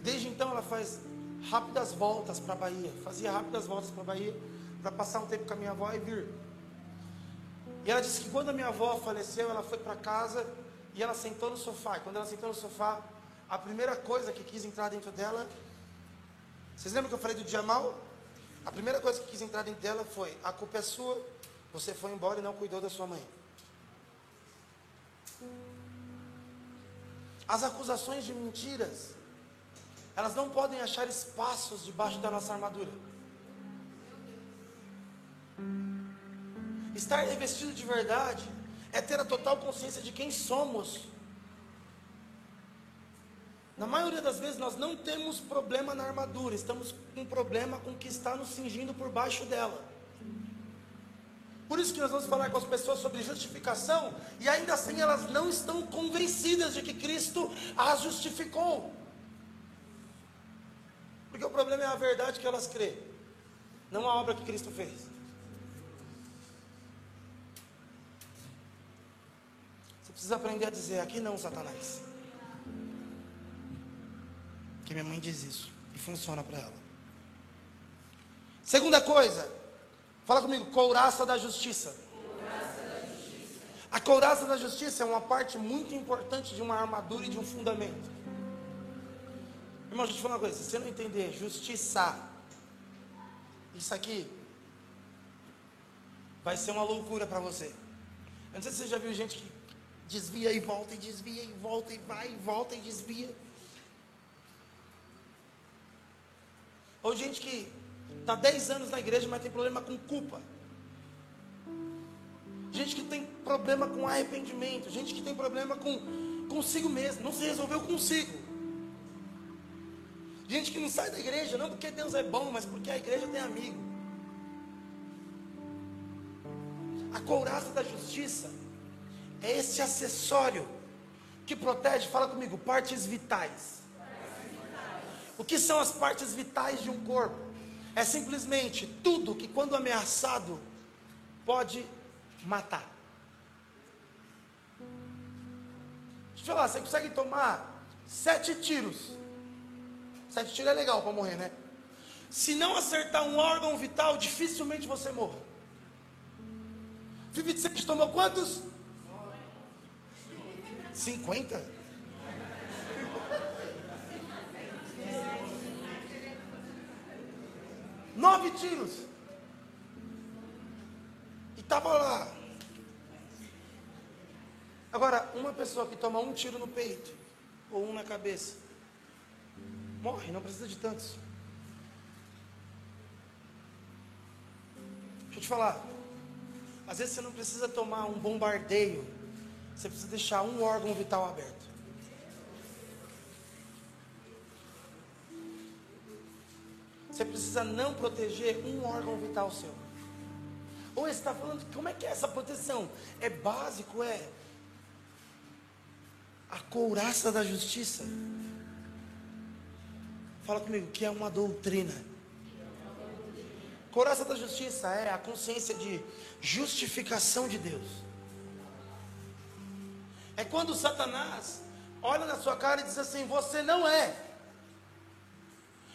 Desde então ela faz rápidas voltas para a Bahia. Fazia rápidas voltas para a Bahia para passar um tempo com a minha avó e vir. E ela disse que quando a minha avó faleceu, ela foi para casa e ela sentou no sofá. E quando ela sentou no sofá, a primeira coisa que quis entrar dentro dela. Vocês lembram que eu falei do dia mal? A primeira coisa que quis entrar dentro dela foi: a culpa é sua, você foi embora e não cuidou da sua mãe. As acusações de mentiras, elas não podem achar espaços debaixo da nossa armadura. Estar revestido de verdade é ter a total consciência de quem somos. Na maioria das vezes nós não temos problema na armadura, estamos com problema com o que está nos cingindo por baixo dela. Por isso que nós vamos falar com as pessoas sobre justificação e ainda assim elas não estão convencidas de que Cristo as justificou. Porque o problema é a verdade que elas crê, não a obra que Cristo fez. Precisa aprender a dizer: aqui não, Satanás. Que minha mãe diz isso e funciona para ela. Segunda coisa, fala comigo: couraça da justiça. A couraça da justiça é uma parte muito importante de uma armadura e de um fundamento. Irmão, deixa eu te falar uma coisa: se você não entender justiça, isso aqui vai ser uma loucura para você. Eu não sei se você já viu gente que desvia e volta, e desvia e volta, e vai e volta e desvia. Ou gente que está 10 anos na igreja, mas tem problema com culpa. Gente que tem problema com arrependimento. Gente que tem problema com consigo mesmo. Não se resolveu consigo. Gente que não sai da igreja, não porque Deus é bom, mas porque a igreja tem amigo. A couraça da justiça é esse acessório que protege, fala comigo, partes vitais. O que são as partes vitais de um corpo? É simplesmente tudo que, quando ameaçado, pode matar. Deixa eu falar, você consegue tomar sete tiros. Sete tiros é legal para morrer, né? Se não acertar um órgão vital, dificilmente você morre. Vivi você tomou quantos? 50? Nove tiros. E estava lá. Agora, uma pessoa que toma um tiro no peito, ou um na cabeça, morre, não precisa de tantos. Deixa eu te falar. Às vezes você não precisa tomar um bombardeio você precisa deixar um órgão vital aberto. Você precisa não proteger um órgão vital seu. Ou você está falando, como é que é essa proteção? É básico, é a couraça da justiça. Fala comigo, que é uma doutrina. Couraça da justiça é a consciência de justificação de Deus. É quando Satanás olha na sua cara e diz assim: Você não é.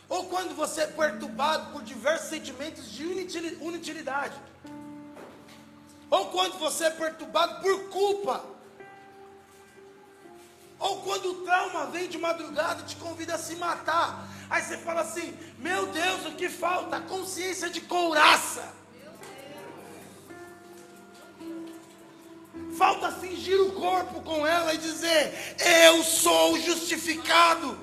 Ou quando você é perturbado por diversos sentimentos de inutilidade. Ou quando você é perturbado por culpa. Ou quando o trauma vem de madrugada e te convida a se matar. Aí você fala assim: Meu Deus, o que falta? Consciência de couraça. Falta fingir o corpo com ela e dizer: Eu sou justificado.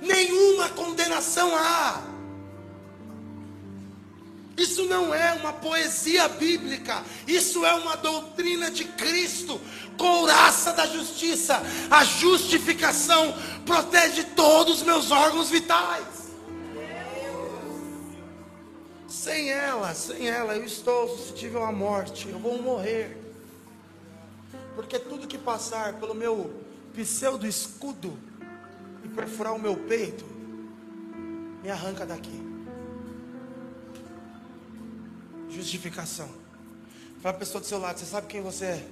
Nenhuma condenação há. Isso não é uma poesia bíblica, isso é uma doutrina de Cristo, couraça da justiça. A justificação protege todos os meus órgãos vitais. Sem ela, sem ela, eu estou suscetível à morte, eu vou morrer. Porque tudo que passar pelo meu pseudo escudo e perfurar o meu peito, me arranca daqui. Justificação. Fala a pessoa do seu lado, você sabe quem você é?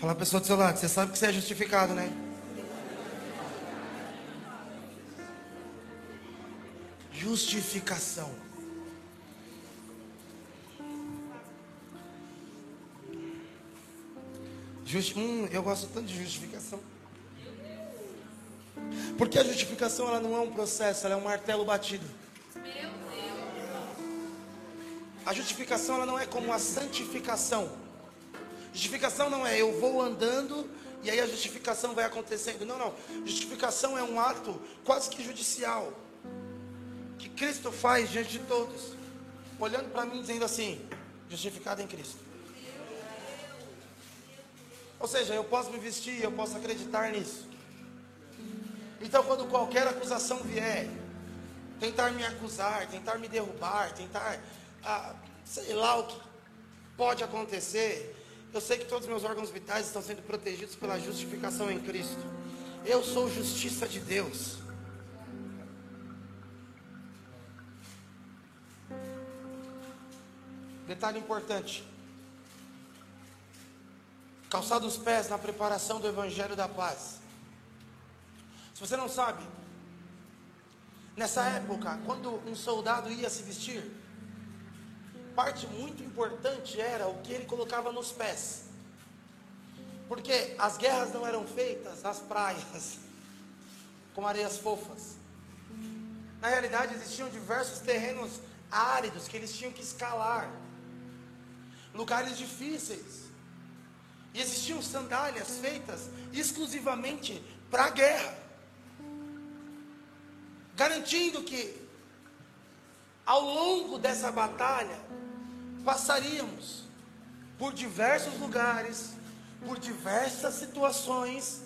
Fala a pessoa do seu lado, você sabe que você é justificado, né? Justificação. Justi hum, eu gosto tanto de justificação. Porque a justificação ela não é um processo, ela é um martelo batido. A justificação ela não é como a santificação. Justificação não é eu vou andando e aí a justificação vai acontecendo. Não, não. Justificação é um ato quase que judicial que Cristo faz diante de todos, olhando para mim dizendo assim: justificado em Cristo. Ou seja, eu posso me vestir, eu posso acreditar nisso. Então, quando qualquer acusação vier, tentar me acusar, tentar me derrubar, tentar, ah, sei lá o que pode acontecer, eu sei que todos os meus órgãos vitais estão sendo protegidos pela justificação em Cristo. Eu sou justiça de Deus. Detalhe importante: calçar os pés na preparação do Evangelho da Paz. Se você não sabe, nessa época, quando um soldado ia se vestir, parte muito importante era o que ele colocava nos pés. Porque as guerras não eram feitas nas praias, com areias fofas. Na realidade, existiam diversos terrenos áridos que eles tinham que escalar, lugares difíceis. E existiam sandálias feitas exclusivamente para a guerra, garantindo que ao longo dessa batalha passaríamos por diversos lugares, por diversas situações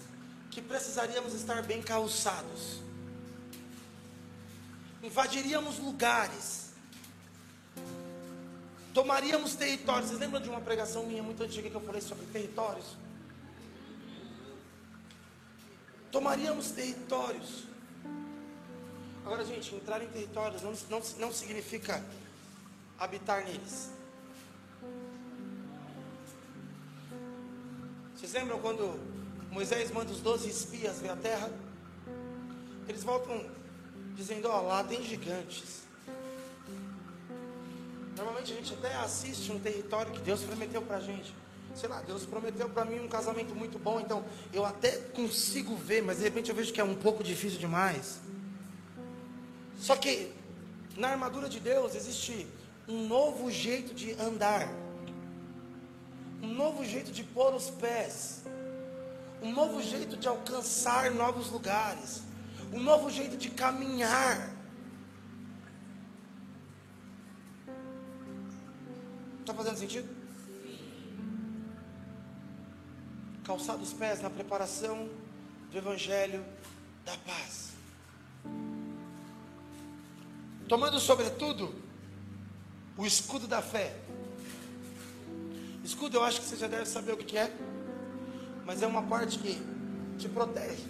que precisaríamos estar bem calçados. Invadiríamos lugares. Tomaríamos territórios. Vocês lembram de uma pregação minha muito antiga que eu falei sobre territórios? Tomaríamos territórios. Agora, gente, entrar em territórios não, não, não significa habitar neles. Vocês lembram quando Moisés manda os doze espias ver a terra? Eles voltam dizendo: Ó, oh, lá tem gigantes. Normalmente a gente até assiste um território que Deus prometeu para a gente. Sei lá, Deus prometeu para mim um casamento muito bom, então eu até consigo ver, mas de repente eu vejo que é um pouco difícil demais. Só que na armadura de Deus existe um novo jeito de andar um novo jeito de pôr os pés, um novo jeito de alcançar novos lugares, um novo jeito de caminhar. Está fazendo sentido? Calçar os pés na preparação do Evangelho da paz. Tomando sobretudo o escudo da fé Escudo, eu acho que você já deve saber o que é, mas é uma parte que te protege.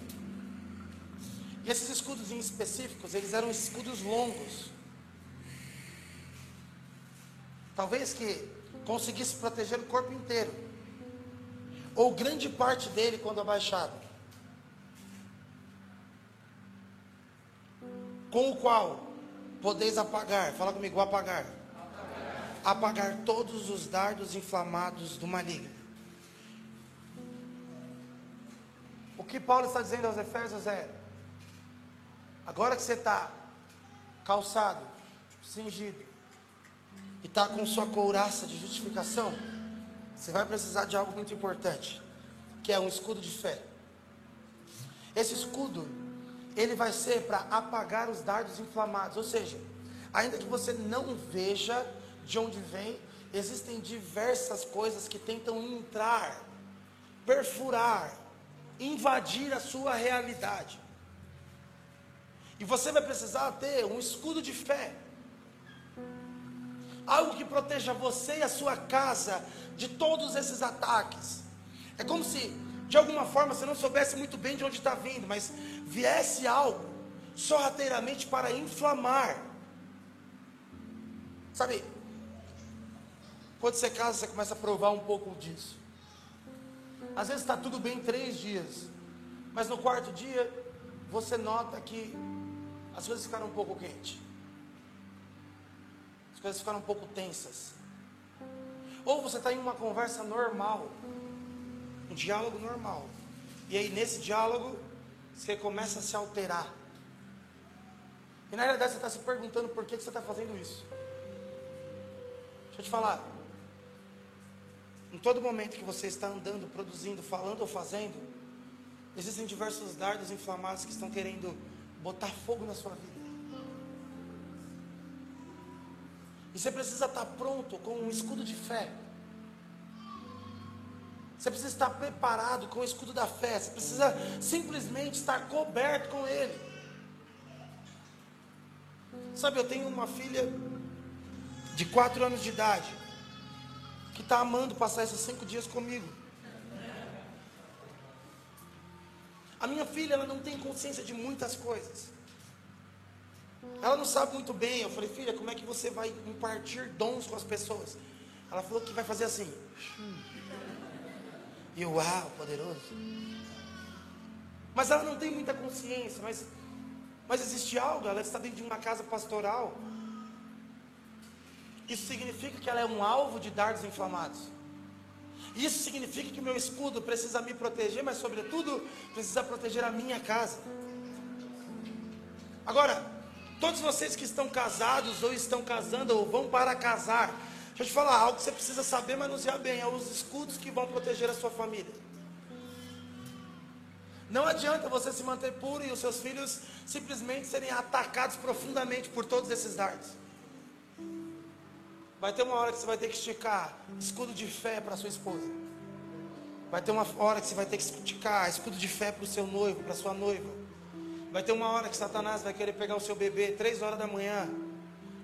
E esses escudos em específicos, eles eram escudos longos. Talvez que conseguisse proteger o corpo inteiro, ou grande parte dele quando abaixado. Com o qual podeis apagar, fala comigo, apagar apagar todos os dardos inflamados do maligno. O que Paulo está dizendo aos Efésios é: agora que você está calçado, cingido, e está com sua couraça de justificação, você vai precisar de algo muito importante, que é um escudo de fé. Esse escudo, ele vai ser para apagar os dardos inflamados, ou seja, ainda que você não veja de onde vem, existem diversas coisas que tentam entrar, perfurar, invadir a sua realidade. E você vai precisar ter um escudo de fé. Algo que proteja você e a sua casa de todos esses ataques. É como se, de alguma forma, você não soubesse muito bem de onde está vindo, mas viesse algo sorrateiramente para inflamar. Sabe, quando você casa, você começa a provar um pouco disso. Às vezes está tudo bem três dias, mas no quarto dia você nota que as coisas ficaram um pouco quentes, as coisas ficaram um pouco tensas. Ou você está em uma conversa normal, um diálogo normal, e aí nesse diálogo você começa a se alterar. E na realidade você está se perguntando por que, que você está fazendo isso. Deixa eu te falar, em todo momento que você está andando, produzindo, falando ou fazendo, existem diversos dardos inflamados que estão querendo botar fogo na sua vida. E você precisa estar pronto com um escudo de fé. Você precisa estar preparado com o escudo da fé. Você precisa simplesmente estar coberto com ele. Sabe, eu tenho uma filha de quatro anos de idade que está amando passar esses cinco dias comigo. A minha filha, ela não tem consciência de muitas coisas. Ela não sabe muito bem. Eu falei, filha, como é que você vai impartir dons com as pessoas? Ela falou que vai fazer assim. E eu, uau, poderoso. Mas ela não tem muita consciência. Mas, mas existe algo. Ela está dentro de uma casa pastoral. Isso significa que ela é um alvo de dardos inflamados. Isso significa que o meu escudo precisa me proteger, mas sobretudo precisa proteger a minha casa. Agora, todos vocês que estão casados ou estão casando ou vão para casar, deixa eu te falar algo que você precisa saber manusear bem, é os escudos que vão proteger a sua família. Não adianta você se manter puro e os seus filhos simplesmente serem atacados profundamente por todos esses dardos. Vai ter uma hora que você vai ter que esticar escudo de fé para sua esposa. Vai ter uma hora que você vai ter que esticar escudo de fé para o seu noivo, para sua noiva. Vai ter uma hora que Satanás vai querer pegar o seu bebê, três horas da manhã.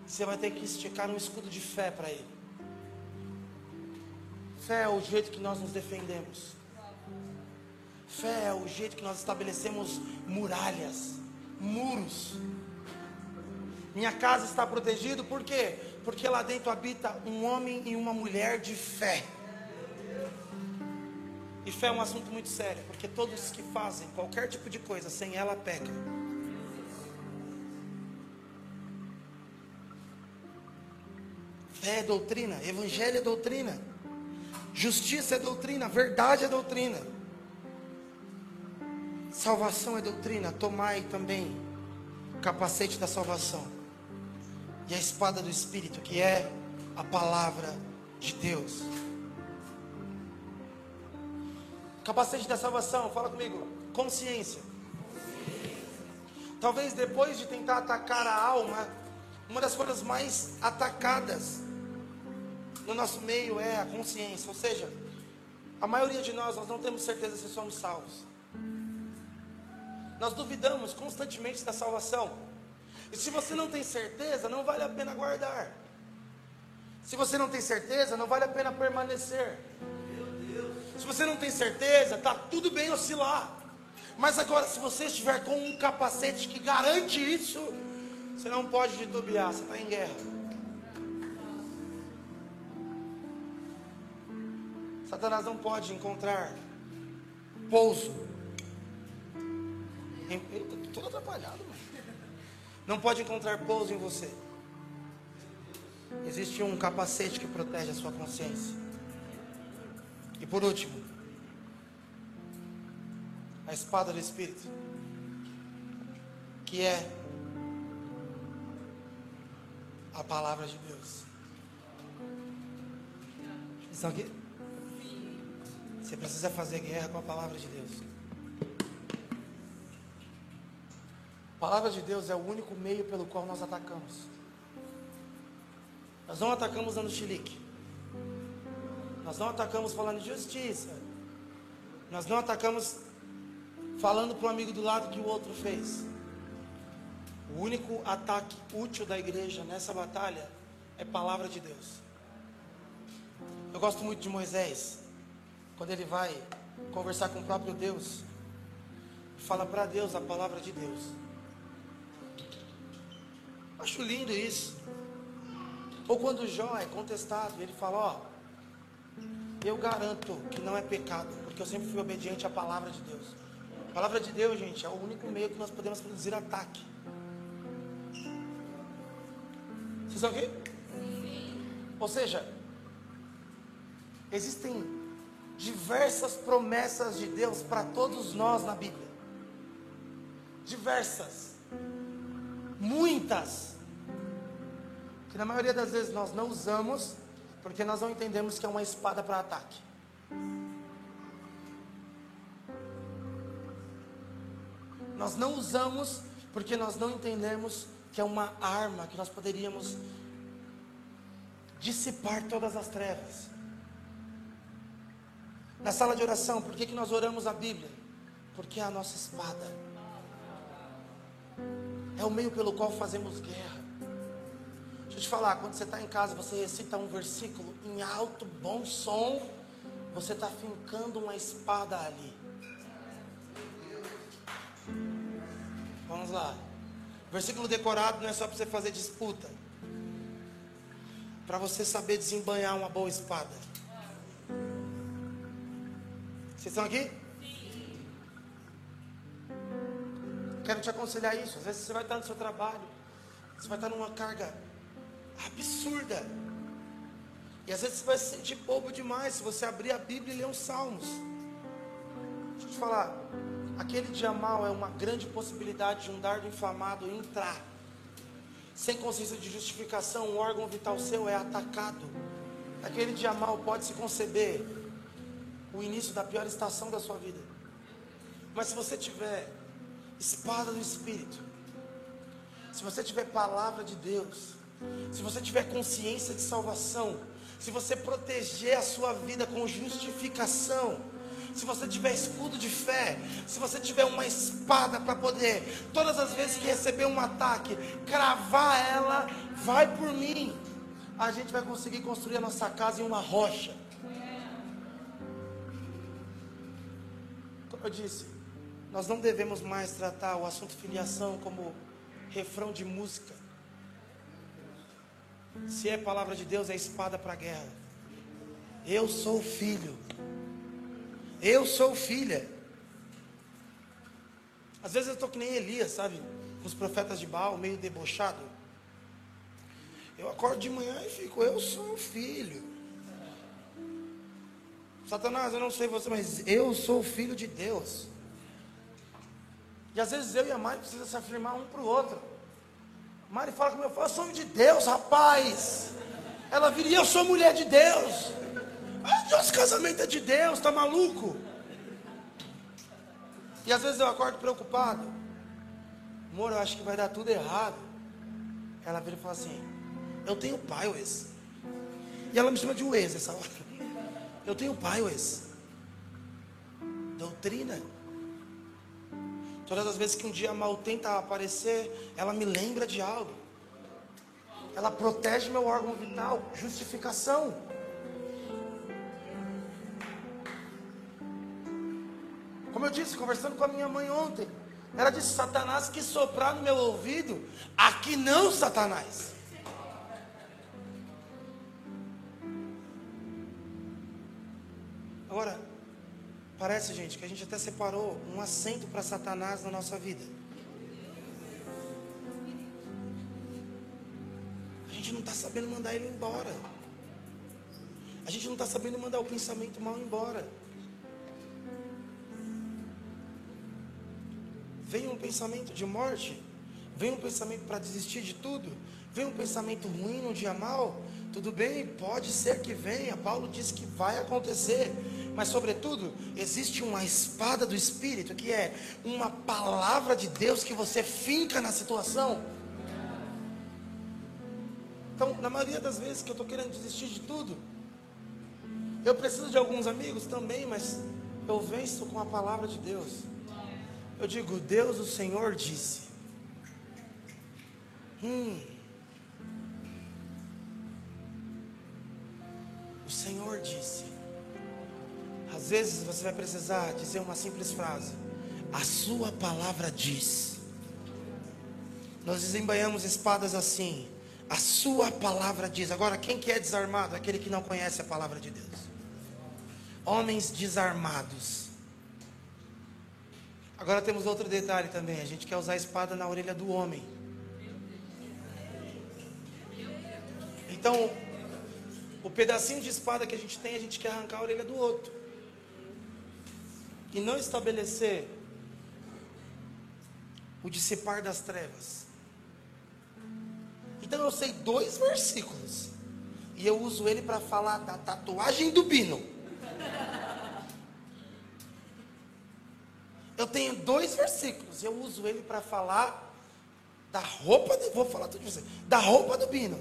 Você vai ter que esticar um escudo de fé para ele. Fé é o jeito que nós nos defendemos. Fé é o jeito que nós estabelecemos muralhas, muros. Minha casa está protegida por quê? Porque lá dentro habita um homem e uma mulher de fé. E fé é um assunto muito sério, porque todos que fazem qualquer tipo de coisa sem ela pecam. Fé é doutrina, evangelho é doutrina, justiça é doutrina, verdade é doutrina, salvação é doutrina. Tomai também o capacete da salvação e a espada do Espírito, que é a palavra de Deus. Capacete da salvação, fala comigo. Consciência. Talvez depois de tentar atacar a alma, uma das coisas mais atacadas no nosso meio é a consciência. Ou seja, a maioria de nós, nós não temos certeza se somos salvos. Nós duvidamos constantemente da salvação. E se você não tem certeza, não vale a pena guardar. Se você não tem certeza, não vale a pena permanecer. Se você não tem certeza, tá tudo bem oscilar. Mas agora, se você estiver com um capacete que garante isso, você não pode titubear, você está em guerra. Satanás não pode encontrar pouso. Eu estou atrapalhado, mano não pode encontrar pouso em você. existe um capacete que protege a sua consciência. E por último, a espada do Espírito, que é a palavra de Deus. Estão aqui? Você precisa fazer guerra com a palavra de Deus. Palavra de Deus é o único meio pelo qual nós atacamos. Nós não atacamos dando chilique. Nós não atacamos falando de justiça. Nós não atacamos falando para o amigo do lado que o outro fez. O único ataque útil da igreja nessa batalha é palavra de Deus. Eu gosto muito de Moisés, quando ele vai conversar com o próprio Deus, fala para Deus a palavra de Deus. Acho lindo isso. Ou quando Jó é contestado, ele fala: Ó, eu garanto que não é pecado, porque eu sempre fui obediente à palavra de Deus. A palavra de Deus, gente, é o único meio que nós podemos produzir ataque. Vocês estão aqui? Ou seja, existem diversas promessas de Deus para todos nós na Bíblia. Diversas. Muitas. Que na maioria das vezes nós não usamos, porque nós não entendemos que é uma espada para ataque. Nós não usamos porque nós não entendemos que é uma arma que nós poderíamos dissipar todas as trevas. Na sala de oração, por que, que nós oramos a Bíblia? Porque é a nossa espada. É o meio pelo qual fazemos guerra. Te falar, quando você está em casa, você recita um versículo em alto, bom som, você está fincando uma espada ali. Vamos lá. Versículo decorado não é só para você fazer disputa. Para você saber desembanhar uma boa espada. Vocês estão aqui? Quero te aconselhar isso. Às vezes você vai estar no seu trabalho, você vai estar numa carga absurda. E às vezes você vai se sentir bobo demais se você abrir a Bíblia e ler os Salmos. Deixa eu te falar. Aquele dia mal é uma grande possibilidade de um dardo inflamado entrar. Sem consciência de justificação, um órgão vital seu é atacado. Aquele dia mal pode se conceber o início da pior estação da sua vida. Mas se você tiver espada do Espírito, se você tiver palavra de Deus, se você tiver consciência de salvação, se você proteger a sua vida com justificação, se você tiver escudo de fé, se você tiver uma espada para poder, todas as vezes que receber um ataque, cravar ela, vai por mim. A gente vai conseguir construir a nossa casa em uma rocha. Como eu disse, nós não devemos mais tratar o assunto filiação como refrão de música. Se é palavra de Deus, é espada para a guerra. Eu sou filho. Eu sou filha. Às vezes eu estou que nem Elias, sabe? Com os profetas de Baal, meio debochado. Eu acordo de manhã e fico, eu sou filho. Satanás, eu não sei você, mas eu sou filho de Deus. E às vezes eu e a Mari precisamos se afirmar um para o outro. Mari fala como eu falo, eu sou filho de Deus, rapaz. Ela vira, e eu sou mulher de Deus. Ah, nosso casamento é de Deus, tá maluco? E às vezes eu acordo preocupado. Amor, eu acho que vai dar tudo errado. Ela vira e fala assim: Eu tenho pai, Wes. E ela me chama de Wes essa hora. Eu tenho pai, Wes. Doutrina. Todas as vezes que um dia mal tenta aparecer, ela me lembra de algo. Ela protege meu órgão vital. Justificação. Como eu disse, conversando com a minha mãe ontem, ela disse: Satanás que soprar no meu ouvido, aqui não, Satanás. Agora, parece, gente, que a gente até separou um assento para Satanás na nossa vida. A gente não está sabendo mandar ele embora. A gente não está sabendo mandar o pensamento mal embora. Vem um pensamento de morte, vem um pensamento para desistir de tudo, vem um pensamento ruim no dia mal, tudo bem, pode ser que venha. Paulo diz que vai acontecer. Mas, sobretudo, existe uma espada do Espírito, que é uma palavra de Deus que você finca na situação. Então, na maioria das vezes que eu estou querendo desistir de tudo, eu preciso de alguns amigos também, mas eu venço com a palavra de Deus. Eu digo, Deus, o Senhor disse. Hum. O Senhor disse. Às vezes você vai precisar dizer uma simples frase. A sua palavra diz. Nós desembanhamos espadas assim. A sua palavra diz. Agora, quem que é desarmado? Aquele que não conhece a palavra de Deus. Homens desarmados Agora temos outro detalhe também. A gente quer usar a espada na orelha do homem. Então, o pedacinho de espada que a gente tem, a gente quer arrancar a orelha do outro. E não estabelecer o dissipar das trevas. Então eu sei dois versículos. E eu uso ele para falar da tatuagem do Bino. Eu tenho dois versículos, eu uso ele para falar da roupa, de, vou falar tudo de você, da roupa do Bino.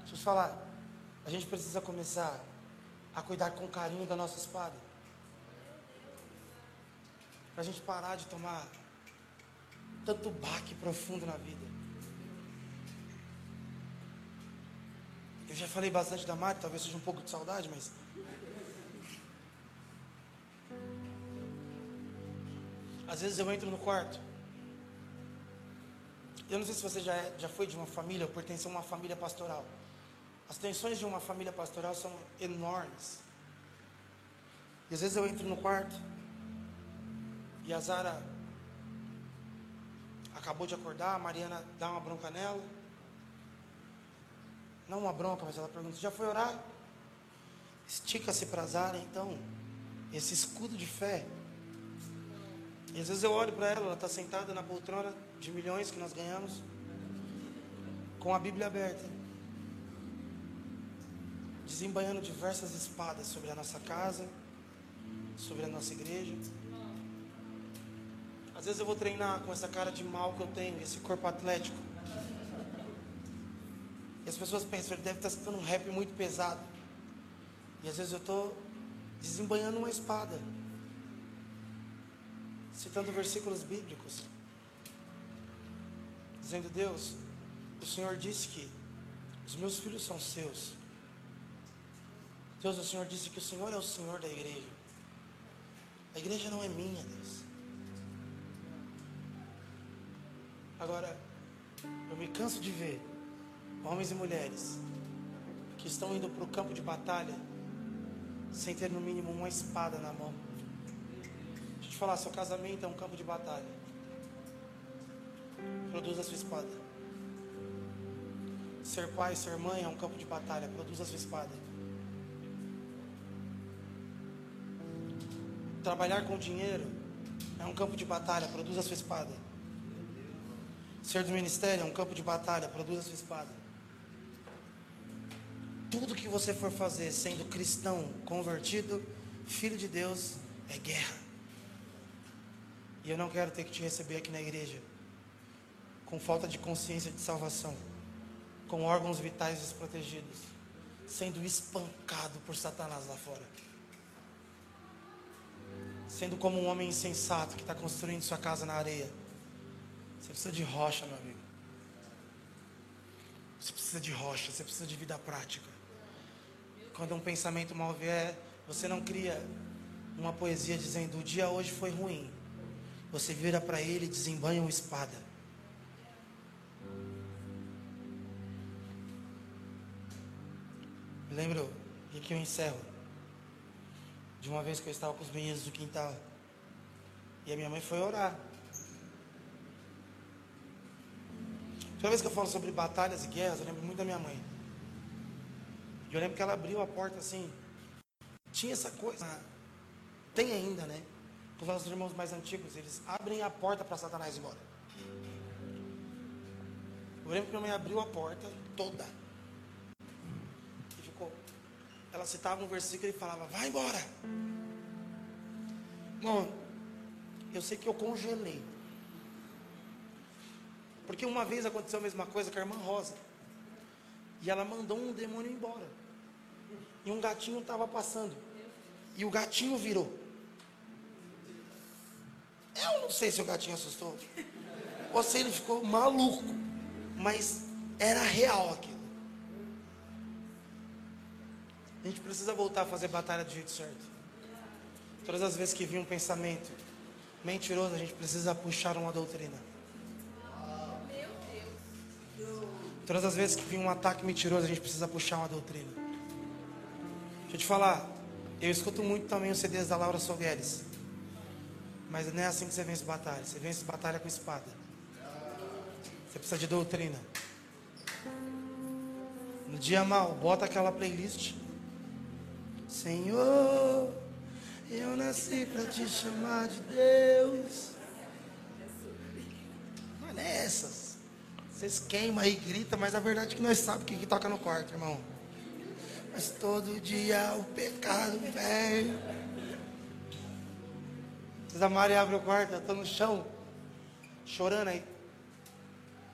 Deixa eu falar, a gente precisa começar a cuidar com carinho da nossa espada. Para a gente parar de tomar tanto baque profundo na vida. Eu já falei bastante da Mari, talvez seja um pouco de saudade, mas Às vezes eu entro no quarto. Eu não sei se você já, é, já foi de uma família ou pertence a uma família pastoral. As tensões de uma família pastoral são enormes. E às vezes eu entro no quarto e a Zara acabou de acordar, a Mariana dá uma bronca nela. Não uma bronca, mas ela pergunta: já foi orar? Estica-se para a Zara, então. Esse escudo de fé e às vezes eu olho para ela, ela está sentada na poltrona de milhões que nós ganhamos, com a Bíblia aberta, desembanhando diversas espadas sobre a nossa casa, sobre a nossa igreja. Às vezes eu vou treinar com essa cara de mal que eu tenho, esse corpo atlético. E as pessoas pensam, ele deve estar escutando um rap muito pesado. E às vezes eu estou desembanhando uma espada citando versículos bíblicos, dizendo: Deus, o Senhor disse que os meus filhos são seus. Deus, o Senhor disse que o Senhor é o Senhor da igreja. A igreja não é minha, Deus. Agora, eu me canso de ver homens e mulheres que estão indo para o campo de batalha sem ter no mínimo uma espada na mão falar, seu casamento é um campo de batalha. Produza a sua espada. Ser pai, ser mãe é um campo de batalha. Produza a sua espada. Trabalhar com dinheiro é um campo de batalha. Produza a sua espada. Ser do ministério é um campo de batalha. Produza a sua espada. Tudo que você for fazer sendo cristão, convertido, filho de Deus, é guerra. E eu não quero ter que te receber aqui na igreja com falta de consciência de salvação, com órgãos vitais desprotegidos, sendo espancado por Satanás lá fora. Sendo como um homem insensato que está construindo sua casa na areia. Você precisa de rocha, meu amigo. Você precisa de rocha, você precisa de vida prática. Quando um pensamento mal vier, você não cria uma poesia dizendo: o dia hoje foi ruim, você vira para ele e desembanha uma espada. Lembro, e aqui eu encerro, de uma vez que eu estava com os meninos do quintal, e a minha mãe foi orar. Toda vez que eu falo sobre batalhas e guerras, eu lembro muito da minha mãe. Eu lembro que ela abriu a porta assim. Tinha essa coisa. Tem ainda, né? Os nossos irmãos mais antigos, eles abrem a porta para Satanás ir embora. Eu lembro que minha mãe abriu a porta toda. Ela citava um versículo e falava: Vai embora. Irmão, eu sei que eu congelei. Porque uma vez aconteceu a mesma coisa com a irmã Rosa. E ela mandou um demônio embora. E um gatinho estava passando. E o gatinho virou. Eu não sei se o gatinho assustou. Ou se ele ficou maluco. Mas era real aquilo. A gente precisa voltar a fazer batalha do jeito certo. Todas as vezes que vir um pensamento mentiroso, a gente precisa puxar uma doutrina. Todas as vezes que vem um ataque mentiroso, a gente precisa puxar uma doutrina. Deixa eu te falar, eu escuto muito também os CDs da Laura Sogueres. Mas não é assim que você vence batalha. Você vence batalha com espada. Você precisa de doutrina. No dia mal, bota aquela playlist. Senhor, eu nasci para te chamar de Deus. Não é nessas. Vocês queimam aí, grita, mas a verdade é que nós sabemos o que, que toca no quarto, irmão. Mas todo dia o pecado vem. A Maria abre o quarto, eu estou no chão, chorando aí.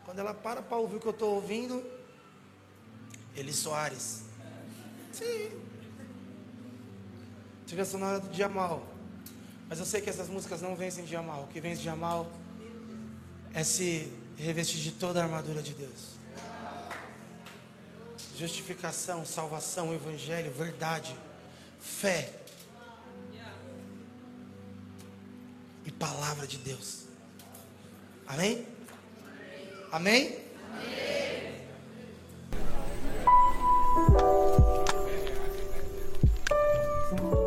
Quando ela para para ouvir o que eu estou ouvindo, Eli Soares. Sim. Trilha sonora do Jamal. Mas eu sei que essas músicas não vencem Jamal. O que vence Jamal é se revestir de toda a armadura de Deus. Justificação, salvação, evangelho, verdade, fé. E palavra de Deus. Amém? Amém? Amém? Amém.